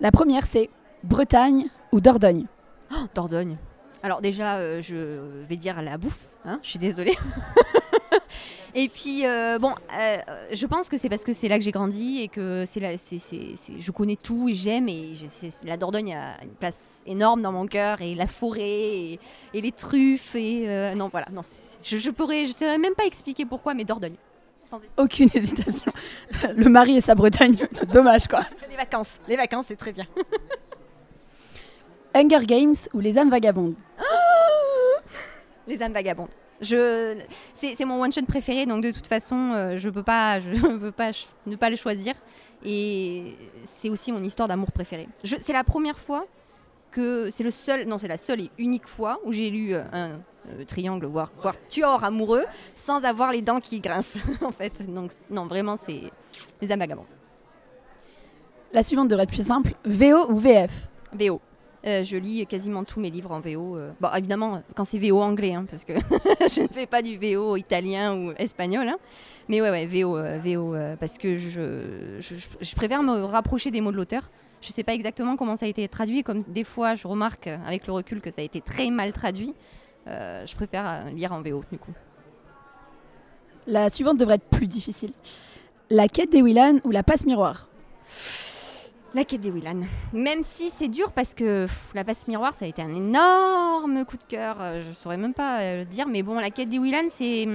Speaker 3: La première c'est Bretagne ou Dordogne?
Speaker 4: Oh, Dordogne. Alors déjà, euh, je vais dire la bouffe, hein, je suis désolée. Et puis, euh, bon, euh, je pense que c'est parce que c'est là que j'ai grandi et que c'est là, c'est, je connais tout et j'aime. Et la Dordogne a une place énorme dans mon cœur et la forêt et, les truffes. Et euh, non, voilà, non, je, je pourrais, je saurais même pas expliquer pourquoi, mais Dordogne.
Speaker 3: Aucune hésitation. Le mari et sa Bretagne, dommage quoi.
Speaker 4: Les vacances, les vacances, c'est très bien.
Speaker 3: Hunger Games ou les âmes vagabondes?
Speaker 4: Les âmes vagabondes. Je, c'est, mon one shot préféré, donc de toute façon, euh, je peux pas, je peux pas ne pas le choisir. Et c'est aussi mon histoire d'amour préférée. c'est la première fois que c'est le seul, non, c'est la seule et unique fois où j'ai lu euh, un euh, triangle, voire quatuor amoureux, sans avoir les dents qui grincent, en fait. Donc non, vraiment, c'est les amalgames.
Speaker 3: La suivante devrait être plus simple. VO ou VF
Speaker 4: VO. Euh, je lis quasiment tous mes livres en VO. Euh. Bon, évidemment, quand c'est VO anglais, hein, parce que je ne fais pas du VO italien ou espagnol. Hein. Mais ouais, ouais, VO, euh, VO parce que je, je, préfère me rapprocher des mots de l'auteur. Je ne sais pas exactement comment ça a été traduit, comme des fois je remarque avec le recul que ça a été très mal traduit. je préfère lire en VO, du coup.
Speaker 3: La suivante devrait être plus difficile. La quête des Willan ou la passe miroir?
Speaker 4: La quête des Willan. Même si c'est dur parce que la passe miroir, ça a été un énorme coup de cœur. Euh, je saurais même pas euh, le dire, mais bon, la quête des Willan, c'est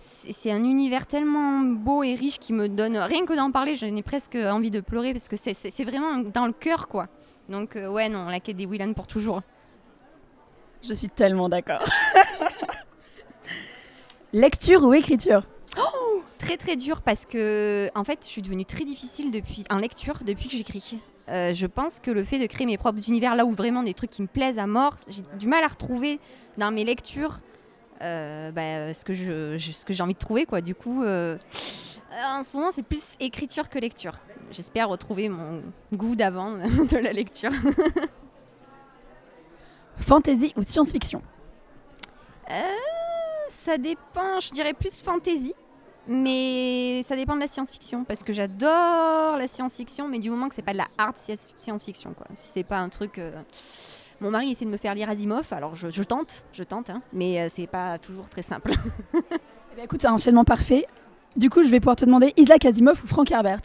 Speaker 4: c'est un univers tellement beau et riche qui me donne rien que d'en parler, j'en ai presque envie de pleurer parce que c'est vraiment dans le cœur, quoi. Donc euh, ouais, non, la quête des Willan pour toujours.
Speaker 3: Je suis tellement d'accord. Lecture ou écriture?
Speaker 4: Oh très très dur parce que en fait je suis devenue très difficile depuis en lecture depuis que j'écris. Euh, je pense que le fait de créer mes propres univers là où vraiment des trucs qui me plaisent à mort, j'ai du mal à retrouver dans mes lectures euh, bah, ce que je, ce que j'ai envie de trouver quoi. Du coup, euh, en ce moment c'est plus écriture que lecture. J'espère retrouver mon goût d'avant de la lecture.
Speaker 3: fantasy ou science-fiction?
Speaker 4: Ça dépend, je dirais plus fantasy. Mais ça dépend de la science-fiction, parce que j'adore la science-fiction, mais du moment que c'est pas de la hard science-fiction, quoi. Si c'est pas un truc. Euh, mon mari essaie de me faire lire Asimov, alors je, tente, je tente, hein, mais euh, c'est pas toujours très simple.
Speaker 3: eh bien, écoute, c'est un enchaînement parfait. Du coup, je vais pouvoir te demander Isaac Asimov ou Frank Herbert?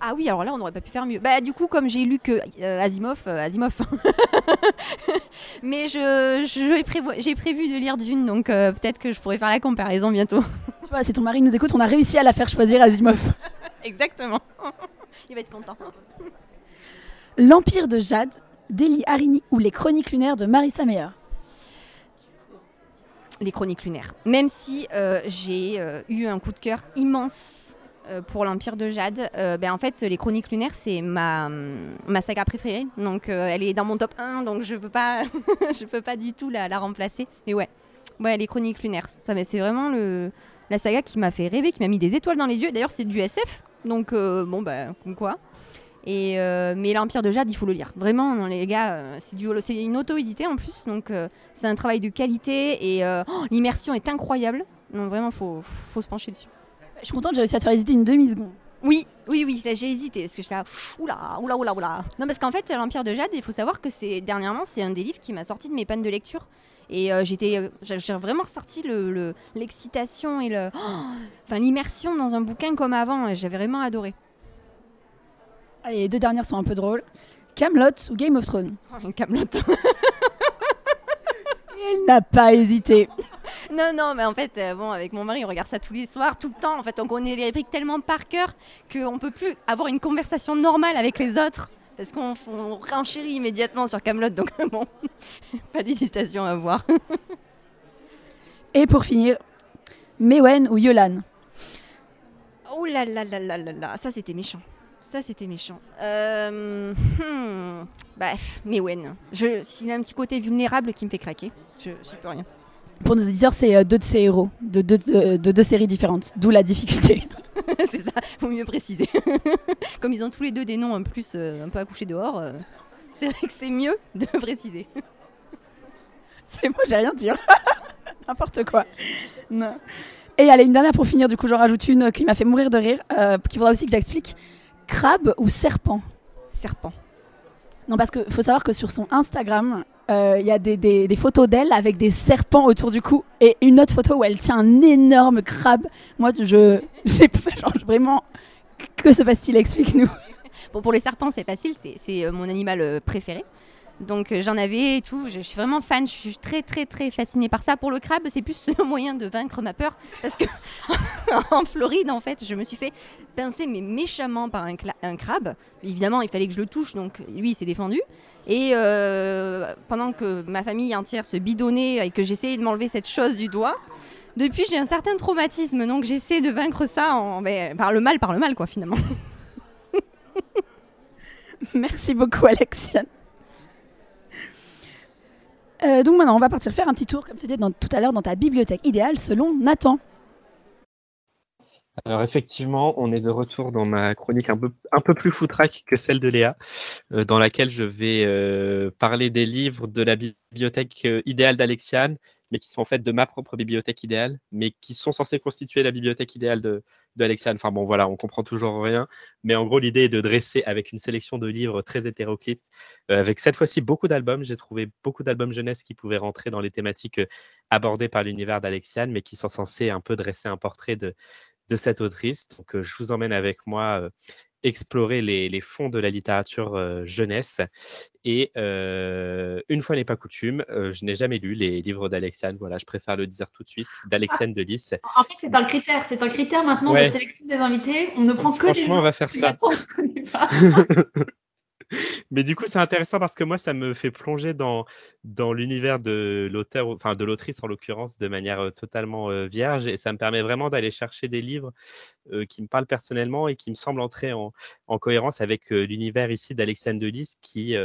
Speaker 4: Ah oui, alors là, on n'aurait pas pu faire mieux. Bah, du coup, comme j'ai lu que euh, Asimov, Asimov. Mais je, j'ai, prévu, de lire Dune, donc peut-être que je pourrais faire la comparaison bientôt.
Speaker 3: Tu vois, si ton mari nous écoute, on a réussi à la faire choisir Asimov.
Speaker 4: Exactement. Il va être content.
Speaker 3: L'Empire de Jade, d'Eli Harini ou les Chroniques lunaires de Marissa Meyer
Speaker 4: Les Chroniques lunaires. Même si euh, j'ai euh, eu un coup de cœur immense euh, pour l'Empire de Jade, ben, en fait, les Chroniques lunaires, c'est ma, ma saga préférée. Donc, elle est dans mon top 1, donc je ne peux, pas peux pas du tout la, la remplacer. Mais ouais, ouais les Chroniques lunaires, c'est vraiment le la saga qui m'a fait rêver, qui m'a mis des étoiles dans les yeux. D'ailleurs, c'est du SF, donc euh, bon, bah, comme quoi. Et, euh, mais l'Empire de Jade, il faut le lire. Vraiment, non, les gars, euh, c'est une auto-édité en plus, donc euh, c'est un travail de qualité et euh, oh, l'immersion est incroyable. Donc vraiment, faut, faut se pencher dessus.
Speaker 3: Je suis contente, j'ai réussi à te faire hésiter une demi-seconde.
Speaker 4: Oui, oui, oui, là, j'ai hésité parce que j'étais là, oula, oula, oula, oula. Non, parce qu'en fait, l'Empire de Jade, il faut savoir que c'est dernièrement, c'est un des livres qui m'a sorti de mes pannes de lecture. Et euh, j'étais, euh, j'ai vraiment ressorti le- le- l'excitation et le, oh, enfin l'immersion dans un bouquin comme avant. et J'avais vraiment adoré.
Speaker 3: Allez, les deux dernières sont un peu drôles. Camelot ou Game of Thrones?
Speaker 4: Camelot.
Speaker 3: Elle n'a pas hésité.
Speaker 4: non, non, mais en fait, euh, bon, avec mon mari, on regarde ça tous les soirs, tout le temps. En fait, on connaît les briques tellement par cœur qu'on peut plus avoir une conversation normale avec les autres. Parce qu'on on renchérit immédiatement sur Camelot, donc bon, pas d'hésitation à voir.
Speaker 3: Et pour finir, Mewen ou Yolan?
Speaker 4: Oh là là là là là là, ça c'était méchant. Ça c'était méchant. Euh, hmm, Bref, Mewen. Je, s'il a un petit côté vulnérable qui me fait craquer, je j'y peux rien.
Speaker 3: Pour nos éditeurs, c'est euh, deux de ces héros, de deux, de, de deux séries différentes, d'où la difficulté.
Speaker 4: c'est ça, faut mieux préciser. Comme ils ont tous les deux des noms en plus euh, un peu accouchés dehors, euh, c'est vrai que c'est mieux de préciser.
Speaker 3: C'est moi, j'ai rien dit. N'importe quoi. Non. Et allez, une dernière pour finir, du coup, j'en rajoute une qui m'a fait mourir de rire, euh, qu'il faudra aussi que j'explique. Crabe ou serpent?
Speaker 4: Serpent.
Speaker 3: Non, parce qu'il faut savoir que sur son Instagram, euh, il y a des, des- photos d'elle avec des serpents autour du cou et une autre photo où elle tient un énorme crabe. Moi, je, j'ai vraiment. Que se passe-t-il? Explique-nous.
Speaker 4: Bon, pour les serpents, c'est facile, c'est, c'est, euh, mon animal euh, préféré. Donc euh, j'en avais et tout, je, suis vraiment fan, je suis très très très fascinée par ça. Pour le crabe, c'est plus un moyen de vaincre ma peur parce que en Floride, en fait, je me suis fait pincer mais méchamment par un, crabe. Évidemment, il fallait que je le touche, donc lui, il s'est défendu. Et euh, pendant que ma famille entière se bidonnait et que j'essayais de m'enlever cette chose du doigt, depuis j'ai un certain traumatisme, donc j'essaie de vaincre ça en, ben, par le mal, par le mal, quoi, finalement.
Speaker 3: Merci beaucoup, Alexiane. Euh, donc maintenant, on va partir faire un petit tour, comme tu disais tout à l'heure, dans ta bibliothèque idéale selon Nathan.
Speaker 7: Alors effectivement, on est de retour dans ma chronique un peu, plus foutraque que celle de Léa, euh, dans laquelle je vais euh, parler des livres de la bibliothèque idéale d'Alexiane, mais qui sont en fait de ma propre bibliothèque idéale, mais qui sont censés constituer la bibliothèque idéale de, de Alexiane. Enfin bon, voilà, on comprend toujours rien, mais en gros, l'idée est de dresser avec une sélection de livres très hétéroclites, euh, avec cette fois-ci beaucoup d'albums. J'ai trouvé beaucoup d'albums jeunesse qui pouvaient rentrer dans les thématiques euh, abordées par l'univers d'Alexiane, mais qui sont censés un peu dresser un portrait de de cette autrice. Donc, euh, je vous emmène avec moi euh, explorer les, les fonds de la littérature euh, jeunesse. Et euh, une fois n'est pas coutume, euh, je n'ai jamais lu les livres d'Alexiane. Voilà, je préfère le dire tout de suite, d'Alexiane de Lys.
Speaker 1: En fait, c'est un critère. C'est un critère maintenant
Speaker 7: Ouais.
Speaker 1: de sélection des invités. On ne prend que des
Speaker 7: Franchement, on va faire ça. Mais du coup, c'est intéressant parce que moi, ça me fait plonger dans, l'univers de l'auteur, enfin de l'autrice en l'occurrence, de manière totalement vierge. Et ça me permet vraiment d'aller chercher des livres qui me parlent personnellement et qui me semblent entrer en, en cohérence avec l'univers ici d'Alexiane Delis qui,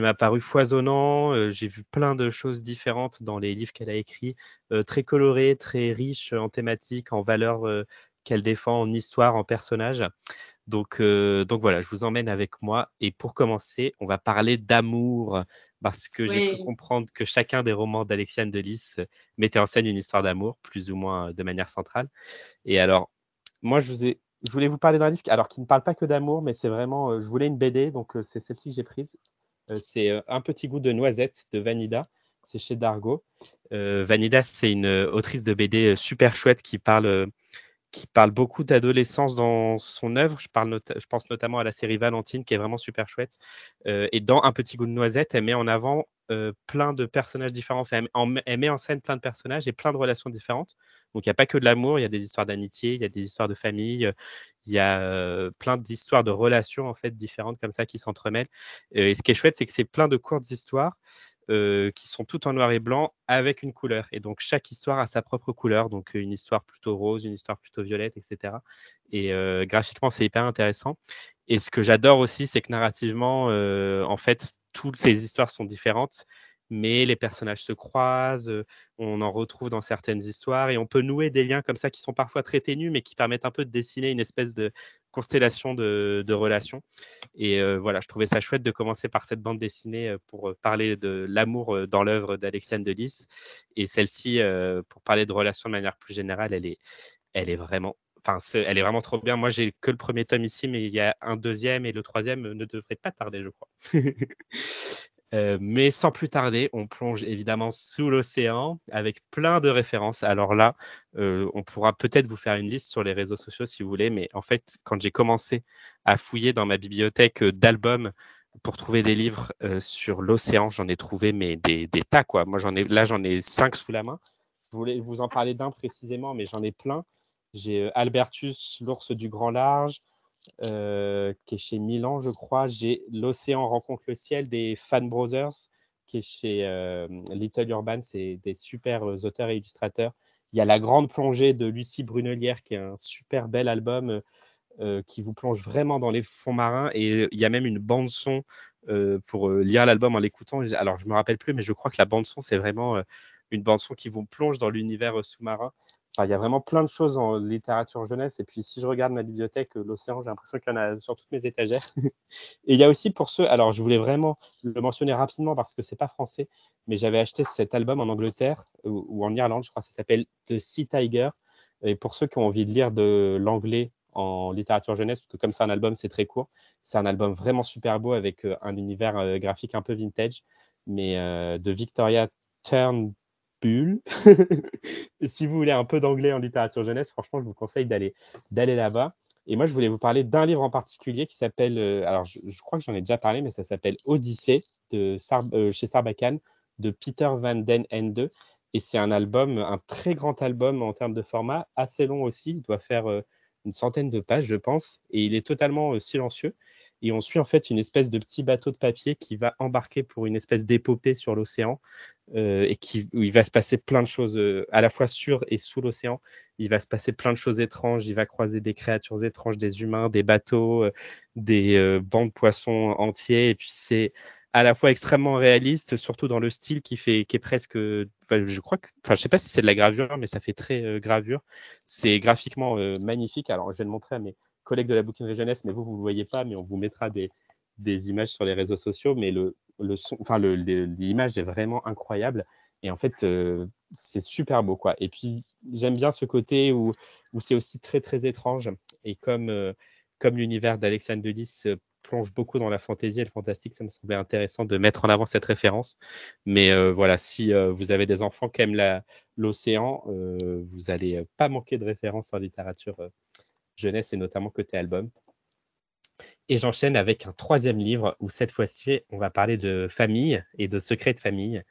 Speaker 7: m'a paru foisonnant. J'ai vu plein de choses différentes dans les livres qu'elle a écrits, très colorés, très riches en thématiques, en valeurs qu'elle défend, en histoire, en personnages. Donc, euh, donc voilà, je vous emmène avec moi. Et pour commencer, on va parler d'amour, parce que j'ai pu comprendre que chacun des romans d'Alexiane Delis euh, mettait en scène une histoire d'amour, plus ou moins euh, de manière centrale. Et alors, moi, je, vous ai, je voulais vous parler d'un livre qui- alors, qui ne parle pas que d'amour, mais c'est vraiment, je voulais une BD, donc c'est celle-ci que j'ai prise. C'est Un petit goût de noisette de Vanida. C'est chez Dargo. Euh, Vanida, c'est une autrice de BD super chouette qui parle, qui parle beaucoup d'adolescence dans son œuvre. Je, parle je pense notamment à la série Valentine, qui est vraiment super chouette. Euh, et dans Un petit goût de noisette, elle met en avant euh, plein de personnages différents. Enfin, elle, met en scène plein de personnages et plein de relations différentes. Donc, il n'y a pas que de l'amour, il y a des histoires d'amitié, il y a des histoires de famille, euh, il y a plein d'histoires de relations en fait différentes comme ça qui s'entremêlent. Et ce qui est chouette, c'est que c'est plein de courtes histoires qui sont toutes en noir et blanc avec une couleur. Et donc, chaque histoire a sa propre couleur. Donc, une histoire plutôt rose, une histoire plutôt violette, etc. Et graphiquement, c'est hyper intéressant. Et ce que j'adore aussi, c'est que narrativement, en fait, toutes les histoires sont différentes, mais les personnages se croisent, on en retrouve dans certaines histoires et on peut nouer des liens comme ça qui sont parfois très ténus, mais qui permettent un peu de dessiner une espèce de constellation de, relations. Et voilà, je trouvais ça chouette de commencer par cette bande dessinée pour parler de l'amour dans l'œuvre d'Alexandre Delis. Et celle-ci, pour parler de relations de manière plus générale, elle est, elle est vraiment Enfin, elle est vraiment trop bien. Moi, j'ai que le premier tome ici, mais il y a un deuxième et le troisième ne devrait pas tarder, je crois. Euh, mais sans plus tarder, on plonge évidemment sous l'océan avec plein de références. Alors là, euh, on pourra peut-être vous faire une liste sur les réseaux sociaux si vous voulez, mais en fait, quand j'ai commencé à fouiller dans ma bibliothèque euh, d'albums pour trouver des livres sur l'océan, j'en ai trouvé mais des, tas quoi. Moi, j'en ai là, j'en ai cinq sous la main. Je voulais vous en parler d'un précisément, mais j'en ai plein. J'ai Albertus, l'ours du grand large, euh, qui est chez Milan, je crois. J'ai L'océan rencontre le ciel des Fan Brothers, qui est chez euh, Little Urban. C'est des super euh, auteurs et illustrateurs. Il y a La Grande Plongée de Lucie Brunelière, qui est un super bel album qui vous plonge vraiment dans les fonds marins. Et il y a même une bande-son pour lire l'album en l'écoutant. Alors, je ne me rappelle plus, mais je crois que la bande-son, c'est vraiment une bande-son qui vous plonge dans l'univers sous-marin il y a vraiment plein de choses en littérature jeunesse. Et puis, si je regarde ma bibliothèque, euh, l'océan, j'ai l'impression qu'il y en a sur toutes mes étagères. et il y a aussi pour ceux, alors je voulais vraiment le mentionner rapidement parce que c'est pas français, mais j'avais acheté cet album en Angleterre ou, en Irlande, je crois, ça s'appelle The Sea Tiger. Et pour ceux qui ont envie de lire de l'anglais en littérature jeunesse, parce que comme c'est un album, c'est très court, c'est un album vraiment super beau avec euh, un univers euh, graphique un peu vintage, mais de Victoria Turn si vous voulez un peu d'anglais en littérature jeunesse, franchement, je vous conseille d'aller d'aller là-bas. Et moi, je voulais vous parler d'un livre en particulier qui s'appelle, euh, alors je, crois que j'en ai déjà parlé, mais ça s'appelle Odyssée de euh, chez Sarbacane de Peter Van Den Ende. Et c'est un album, un très grand album en termes de format, assez long aussi. Il doit faire euh, une centaine de pages, je pense. Et il est totalement silencieux. Et on suit en fait une espèce de petit bateau de papier qui va embarquer pour une espèce d'épopée sur l'océan euh, et qui, où il va se passer plein de choses euh, à la fois sur et sous l'océan. Il va se passer plein de choses étranges. Il va croiser des créatures étranges, des humains, des bateaux, euh, des bancs de poissons entiers. Et puis c'est à la fois extrêmement réaliste, surtout dans le style qui fait, qui est presque, je crois que, enfin, je sais pas si c'est de la gravure, mais ça fait très gravure. C'est graphiquement magnifique. Alors, je vais le montrer à mes collègues de la bouquinerie jeunesse, mais vous, vous ne le voyez pas, mais on vous mettra des, images sur les réseaux sociaux. Mais le, son, enfin, l'image est vraiment incroyable. Et en fait, euh, c'est super beau, quoi. Et puis, j'aime bien ce côté où, c'est aussi très, très étrange. Et comme, euh, l'univers d'Alexandre Delis euh, plonge beaucoup dans la fantaisie et le fantastique, ça me semblait intéressant de mettre en avant cette référence. Mais voilà, si vous avez des enfants qui aiment l'océan, vous n'allez pas manquer de références en littérature jeunesse et notamment côté album. Et j'enchaîne avec un troisième livre où cette fois-ci, on va parler de famille et de secrets de famille.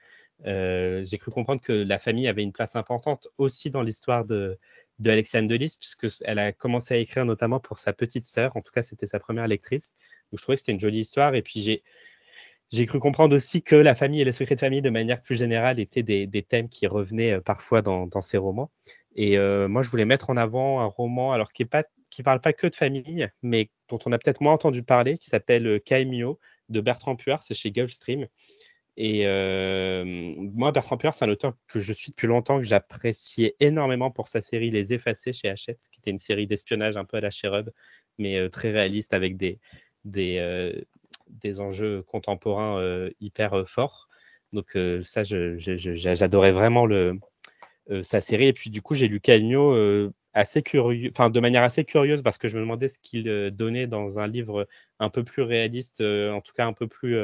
Speaker 7: Euh, j'ai cru comprendre que la famille avait une place importante aussi dans l'histoire de, de Alexandre Delis, puisqu'elle a commencé à écrire notamment pour sa petite sœur. En tout cas, c'était sa première lectrice. Donc, je trouvais que c'était une jolie histoire. Et puis, j'ai, cru comprendre aussi que la famille et les secrets de famille, de manière plus générale, étaient des, des thèmes qui revenaient euh, parfois dans, dans ses romans. Et moi, je voulais mettre en avant un roman, alors qui qui parle pas que de famille, mais dont on a peut-être moins entendu parler, qui s'appelle Kaimio de Bertrand Puard, c'est chez Gulfstream. Et moi, Bertrand Puard, c'est un auteur que je suis depuis longtemps, que j'appréciais énormément pour sa série Les Effacés chez Hachette, qui était une série d'espionnage un peu à la Cherub, mais très réaliste avec des, des, des enjeux contemporains hyper forts. Donc ça, j'adorais vraiment le, sa série. Et puis du coup, j'ai lu Kaimio assez curieux, enfin de manière assez curieuse parce que je me demandais ce qu'il donnait dans un livre un peu plus réaliste, en tout cas un peu plus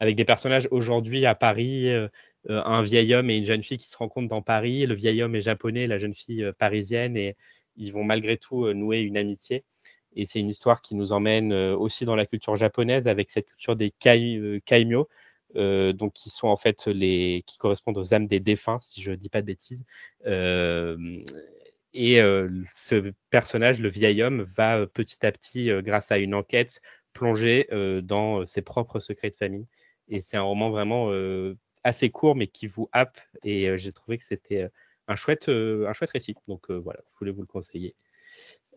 Speaker 7: avec des personnages aujourd'hui à Paris, un vieil homme et une jeune fille qui se rencontrent dans Paris. Le vieil homme est japonais, la jeune fille parisienne et ils vont malgré tout nouer une amitié. Et c'est une histoire qui nous emmène aussi dans la culture japonaise avec cette culture des kai, kaimyo, donc qui sont en fait les qui correspondent aux âmes des défunts, si je ne dis pas de bêtises. Et ce personnage, le vieil homme, va petit à petit, grâce à une enquête, plonger dans ses propres secrets de famille. Et c'est un roman vraiment assez court, mais qui vous happe. Et j'ai trouvé que c'était un, chouette, un chouette récit. Donc voilà, je voulais vous le conseiller.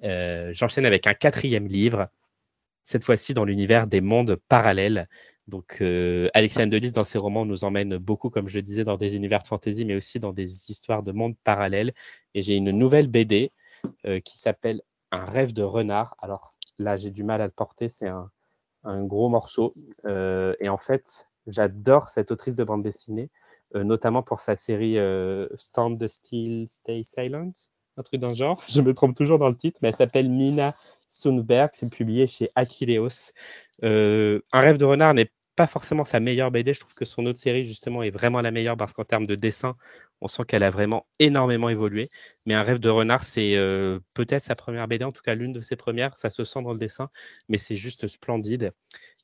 Speaker 7: J'enchaîne avec un quatrième livre. Cette fois-ci dans l'univers des mondes parallèles. Donc, euh, Alexandre Delis, dans ses romans, nous emmène beaucoup, comme je le disais, dans des univers de fantasy, mais aussi dans des histoires de mondes parallèles. Et j'ai une nouvelle BD euh, qui s'appelle Un rêve de renard. Alors là, j'ai du mal à le porter, c'est un, gros morceau. Euh, et en fait, j'adore cette autrice de bande dessinée, notamment pour sa série Stand Still, Stay Silent, un truc d'un genre. Je me trompe toujours dans le titre, mais elle s'appelle Mina Sundberg. C'est publié chez Aquileos. un rêve de renard n'est pas forcément sa meilleure BD. Je trouve que son autre série, justement, est vraiment la meilleure parce qu'en termes de dessin, on sent qu'elle a vraiment énormément évolué. Mais Un rêve de renard, c'est euh, peut-être sa première BD, en tout cas l'une de ses premières. Ça se sent dans le dessin, mais c'est juste splendide.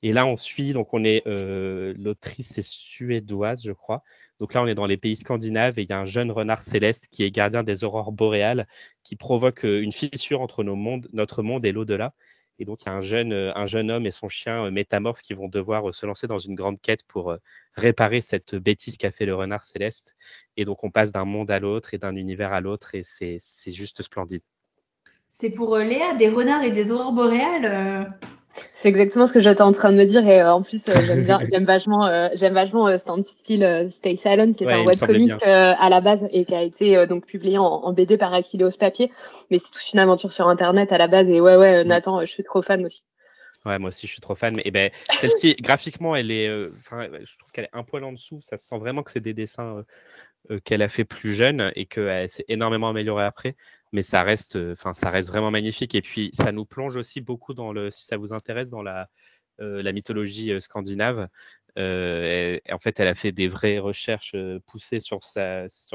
Speaker 7: Et là, on suit, donc on est, euh, l'autrice est suédoise, je crois. Donc là, on est dans les pays scandinaves et il y a un jeune renard céleste qui est gardien des aurores boréales, qui provoque euh, une fissure entre nos mondes, notre monde et l'au-delà. Et donc, il y a un jeune, euh, un jeune homme et son chien euh, métamorphe qui vont devoir se lancer dans une grande quête pour réparer cette bêtise qu'a fait le renard céleste. Et donc, on passe d'un monde à l'autre et d'un univers à l'autre et c'est juste splendide.
Speaker 1: C'est pour Léa des renards et des aurores boréales
Speaker 6: c'est exactement ce que j'étais en train de me dire et euh, en plus euh, j'aime bien j'aime vachement euh, j'aime vachement Stand Still Stay Silent qui est un webcomic à la base et qui a été donc publié en, BD par Aquileos Papier mais c'est toute une aventure sur internet à la base et ouais ouais mm. Nathan je suis trop fan aussi.
Speaker 7: Ouais, moi aussi, je suis trop fan. Mais eh ben, celle-ci, graphiquement, elle est, je trouve qu'elle est un poil en dessous. Ça se sent vraiment que c'est des dessins qu'elle a fait plus jeune et qu'elle s'est énormément améliorée après mais ça reste, enfin, ça reste vraiment magnifique. Et puis, ça nous plonge aussi beaucoup dans le, si ça vous intéresse, dans la, la mythologie scandinave. en fait, elle a fait des vraies recherches poussées sur,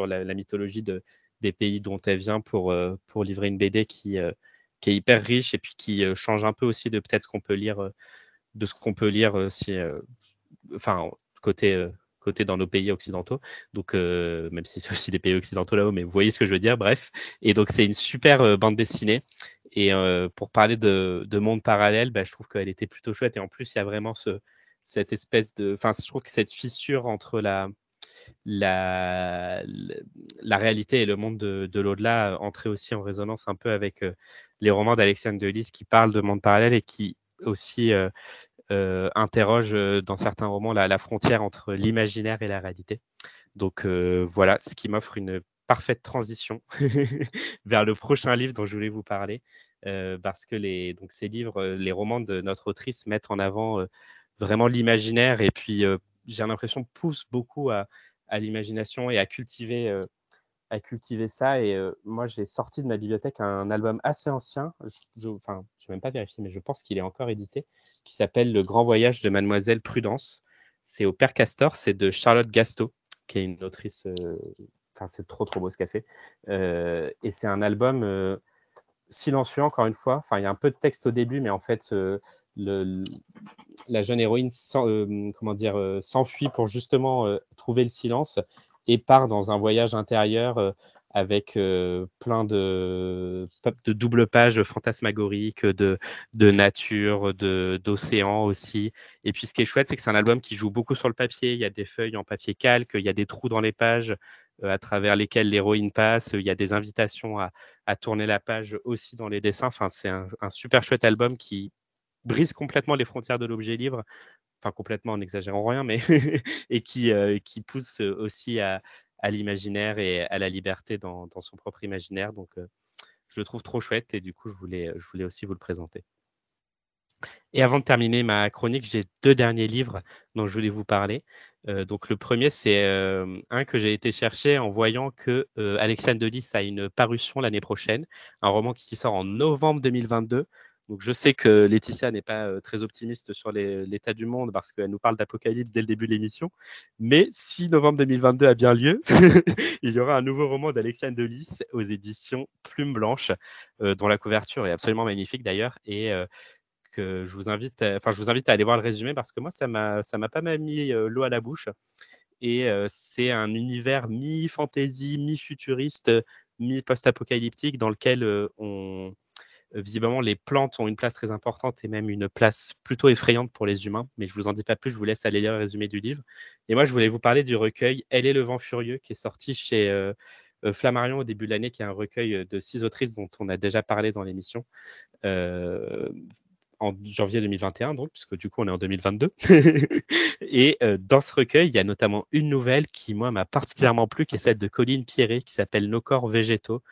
Speaker 7: la, mythologie de, des pays dont elle vient pour, pour livrer une BD qui, qui est hyper riche et puis qui change un peu aussi de peut-être ce qu'on peut lire, de ce qu'on peut lire si, enfin, côté côté dans nos pays occidentaux. Donc, euh, même si c'est aussi des pays occidentaux là-haut, mais vous voyez ce que je veux dire. Bref. Et donc, c'est une super euh, bande dessinée. Et euh, pour parler de, de monde parallèle, bah, je trouve qu'elle était plutôt chouette. Et en plus, il y a vraiment ce, cette espèce de. Enfin, je trouve que cette fissure entre la, réalité et le monde de, de l'au-delà entrait aussi en résonance un peu avec les romans d'Alexandre Delis qui parlent de monde parallèle et qui aussi interroge euh, dans certains romans la, frontière entre l'imaginaire et la réalité. Donc euh, voilà, ce qui m'offre une parfaite transition vers le prochain livre dont je voulais vous parler, parce que les, donc ces livres, les romans de notre autrice mettent en avant vraiment l'imaginaire et puis j'ai l'impression poussent beaucoup à, l'imagination et à cultiver à cultiver ça. Et moi, j'ai sorti de ma bibliothèque un album assez ancien. Je, enfin, je même pas vérifié, mais je pense qu'il est encore édité qui s'appelle Le Grand Voyage de Mademoiselle Prudence. C'est au Père Castor, c'est de Charlotte Gasto, qui est une autrice. Euh, enfin, c'est trop, trop beau ce qu'elle euh, et c'est un album euh, silencieux, encore une fois. Enfin, il y a un peu de texte au début, mais en fait, la jeune héroïne comment dire, s'enfuit pour justement trouver le silence et part dans un voyage intérieur avec plein de, de double pages fantasmagoriques, de, de nature, d'océan aussi. Et puis ce qui est chouette, c'est que c'est un album qui joue beaucoup sur le papier. Il y a des feuilles en papier calque, il y a des trous dans les pages à travers lesquels l'héroïne passe. Il y a des invitations à, tourner la page aussi dans les dessins. Enfin, c'est un, super chouette album qui brise complètement les frontières de l'objet livre enfin complètement en n'exagérant rien, mais et qui pousse aussi à, à l'imaginaire et à la liberté dans, son propre imaginaire. Donc, euh, je le trouve trop chouette et du coup, je voulais, je voulais aussi vous le présenter. Et avant de terminer ma chronique, j'ai deux derniers livres dont je voulais vous parler. Euh, donc le premier, c'est euh, un que j'ai été chercher en voyant que Alexandre Delis a une parution l'année prochaine, un roman qui sort en novembre 2022. Donc je sais que Laetitia n'est pas très optimiste sur l'état du monde parce qu'elle nous parle d'apocalypse dès le début de l'émission. Mais si novembre 2022 a bien lieu, il y aura un nouveau roman d'Alexandre Delis aux éditions Plume Blanche, dont la couverture est absolument magnifique d'ailleurs et que je vous invite, enfin je vous invite à aller voir le résumé parce que moi ça m'a m'a pas mal mis l'eau à la bouche. Et c'est un univers mi-fantasy, mi-futuriste, mi-post-apocalyptique dans lequel on visiblement, les plantes ont une place très importante et même une place plutôt effrayante pour les humains. Mais je vous en dis pas plus, je vous laisse aller lire le résumé du livre. Et moi, je voulais vous parler du recueil Elle est le vent furieux qui est sorti chez euh, euh, Flammarion au début de l'année, qui est un recueil de six autrices dont on a déjà parlé dans l'émission. Euh, en janvier 2021, donc, puisque du coup, on est en 2022. et dans ce recueil, il y a notamment une nouvelle qui, moi, m'a particulièrement plu, qui est celle de Colline Pierret, qui s'appelle Nos corps végétaux,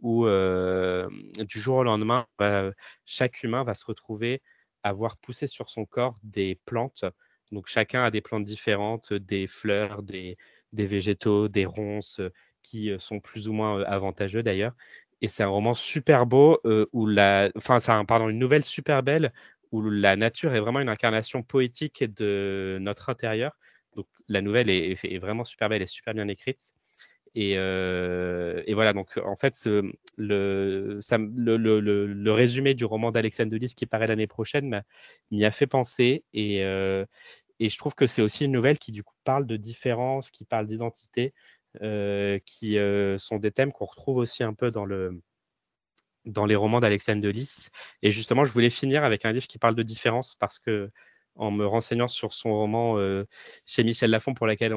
Speaker 7: où du jour au lendemain, bah, chaque humain va se retrouver à voir pousser sur son corps des plantes. Donc, chacun a des plantes différentes, des fleurs, des, des végétaux, des ronces qui sont plus ou moins avantageux d'ailleurs. Et c'est un roman super beau où la, enfin, c'est un, pardon, une nouvelle super belle où la nature est vraiment une incarnation poétique de notre intérieur. Donc la nouvelle est, vraiment super belle et super bien écrite. Et, et voilà, donc en fait, le, résumé du roman d'Alexandre Delis qui paraît l'année prochaine m'y a fait penser. Et, et je trouve que c'est aussi une nouvelle qui du coup parle de différence, qui parle d'identité, euh, qui euh, sont des thèmes qu'on retrouve aussi un peu dans, dans les romans d'Alexandre Delis. Et justement, je voulais finir avec un livre qui parle de différence parce que en me renseignant sur son roman chez Michel Lafon, pour laquelle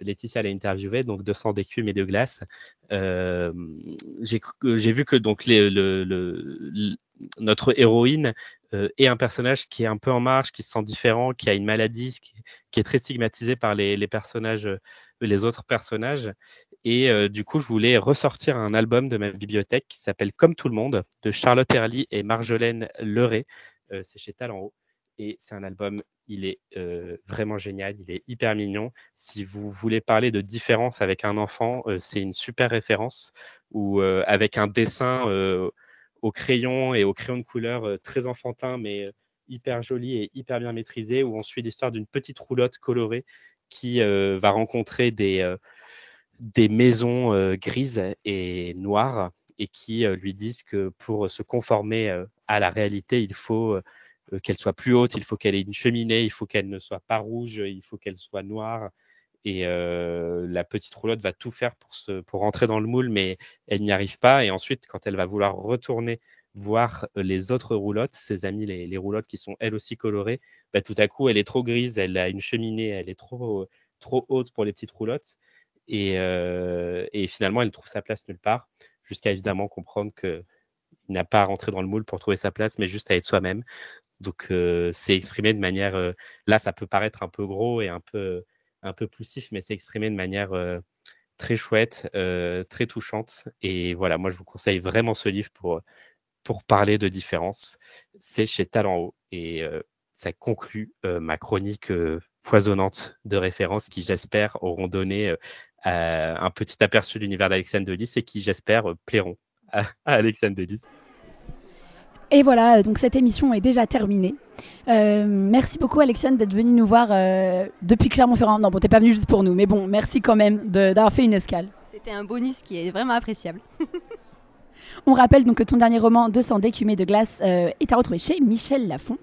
Speaker 7: Laetitia l'a interviewé, donc 200 d'écume et de glace. J'ai vu que donc notre héroïne est un personnage qui est un peu en marge, qui se sent différent, qui a une maladie, qui, est très stigmatisé par les, personnages les autres personnages. Et du coup, je voulais ressortir un album de ma bibliothèque qui s'appelle Comme tout le monde de Charlotte Herly et Marjolaine Leray. Euh, c'est chez Talent Haut. Et c'est un album, il est euh, vraiment génial, il est hyper mignon. Si vous voulez parler de différence avec un enfant, c'est une super référence. Ou avec un dessin au crayon et au crayon de couleur très enfantin, mais hyper joli et hyper bien maîtrisé, où on suit l'histoire d'une petite roulotte colorée qui euh, va rencontrer des, euh, des maisons euh, grises et noires et qui lui disent que pour se conformer à la réalité, il faut qu'elle soit plus haute, il faut qu'elle ait une cheminée, il faut qu'elle ne soit pas rouge, il faut qu'elle soit noire. Et la petite roulotte va tout faire pour, se, pour rentrer dans le moule, mais elle n'y arrive pas. Et ensuite, quand elle va vouloir retourner voir les autres roulottes, ses amis, les, roulottes qui sont elles aussi colorées, bah, tout à coup, elle est trop grise, elle a une cheminée, elle est trop, trop haute pour les petites roulottes. Et, et finalement, elle trouve sa place nulle part, jusqu'à évidemment comprendre qu'il n'a pas à rentrer dans le moule pour trouver sa place, mais juste à être soi-même. Donc, c'est exprimé de manière. là, ça peut paraître un peu gros et un peu, un peu poussif, mais c'est exprimé de manière très chouette, très touchante. Et voilà, moi, je vous conseille vraiment ce livre pour parler de différence. C'est chez Talent Haut. Et ça conclut ma chronique foisonnante de références qui, j'espère, auront donné un petit aperçu de l'univers d'Alexandre Delis et qui, j'espère, plairont à, Alexandre Delis.
Speaker 3: Et voilà, donc cette émission est déjà terminée. merci beaucoup Alexandre d'être venu nous voir depuis Clermont-Ferrand. Non, bon, t'es pas venu juste pour nous, mais bon, merci quand même d'avoir fait une escale.
Speaker 4: C'était un bonus qui est vraiment appréciable.
Speaker 3: On rappelle donc que ton dernier roman, 200 d'écumée de glace, euh, est à retrouver chez Michel Lafon.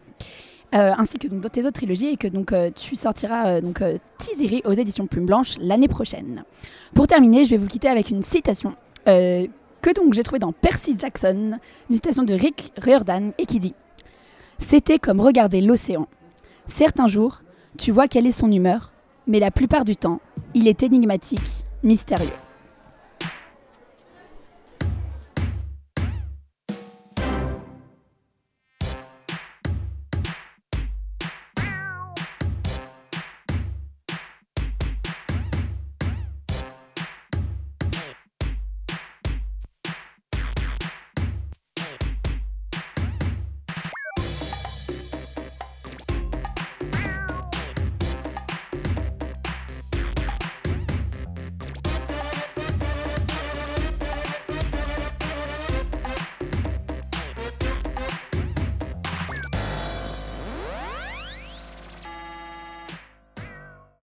Speaker 3: Euh, ainsi que donc, tes autres trilogies et que donc euh, tu sortiras donc Tiziri aux éditions Plume Blanche l'année prochaine. Pour terminer, je vais vous quitter avec une citation que donc j'ai trouvée dans Percy Jackson, une citation de Rick Riordan et qui dit C'était comme regarder l'océan. Certains jours, tu vois quelle est son humeur, mais la plupart du temps, il est énigmatique, mystérieux.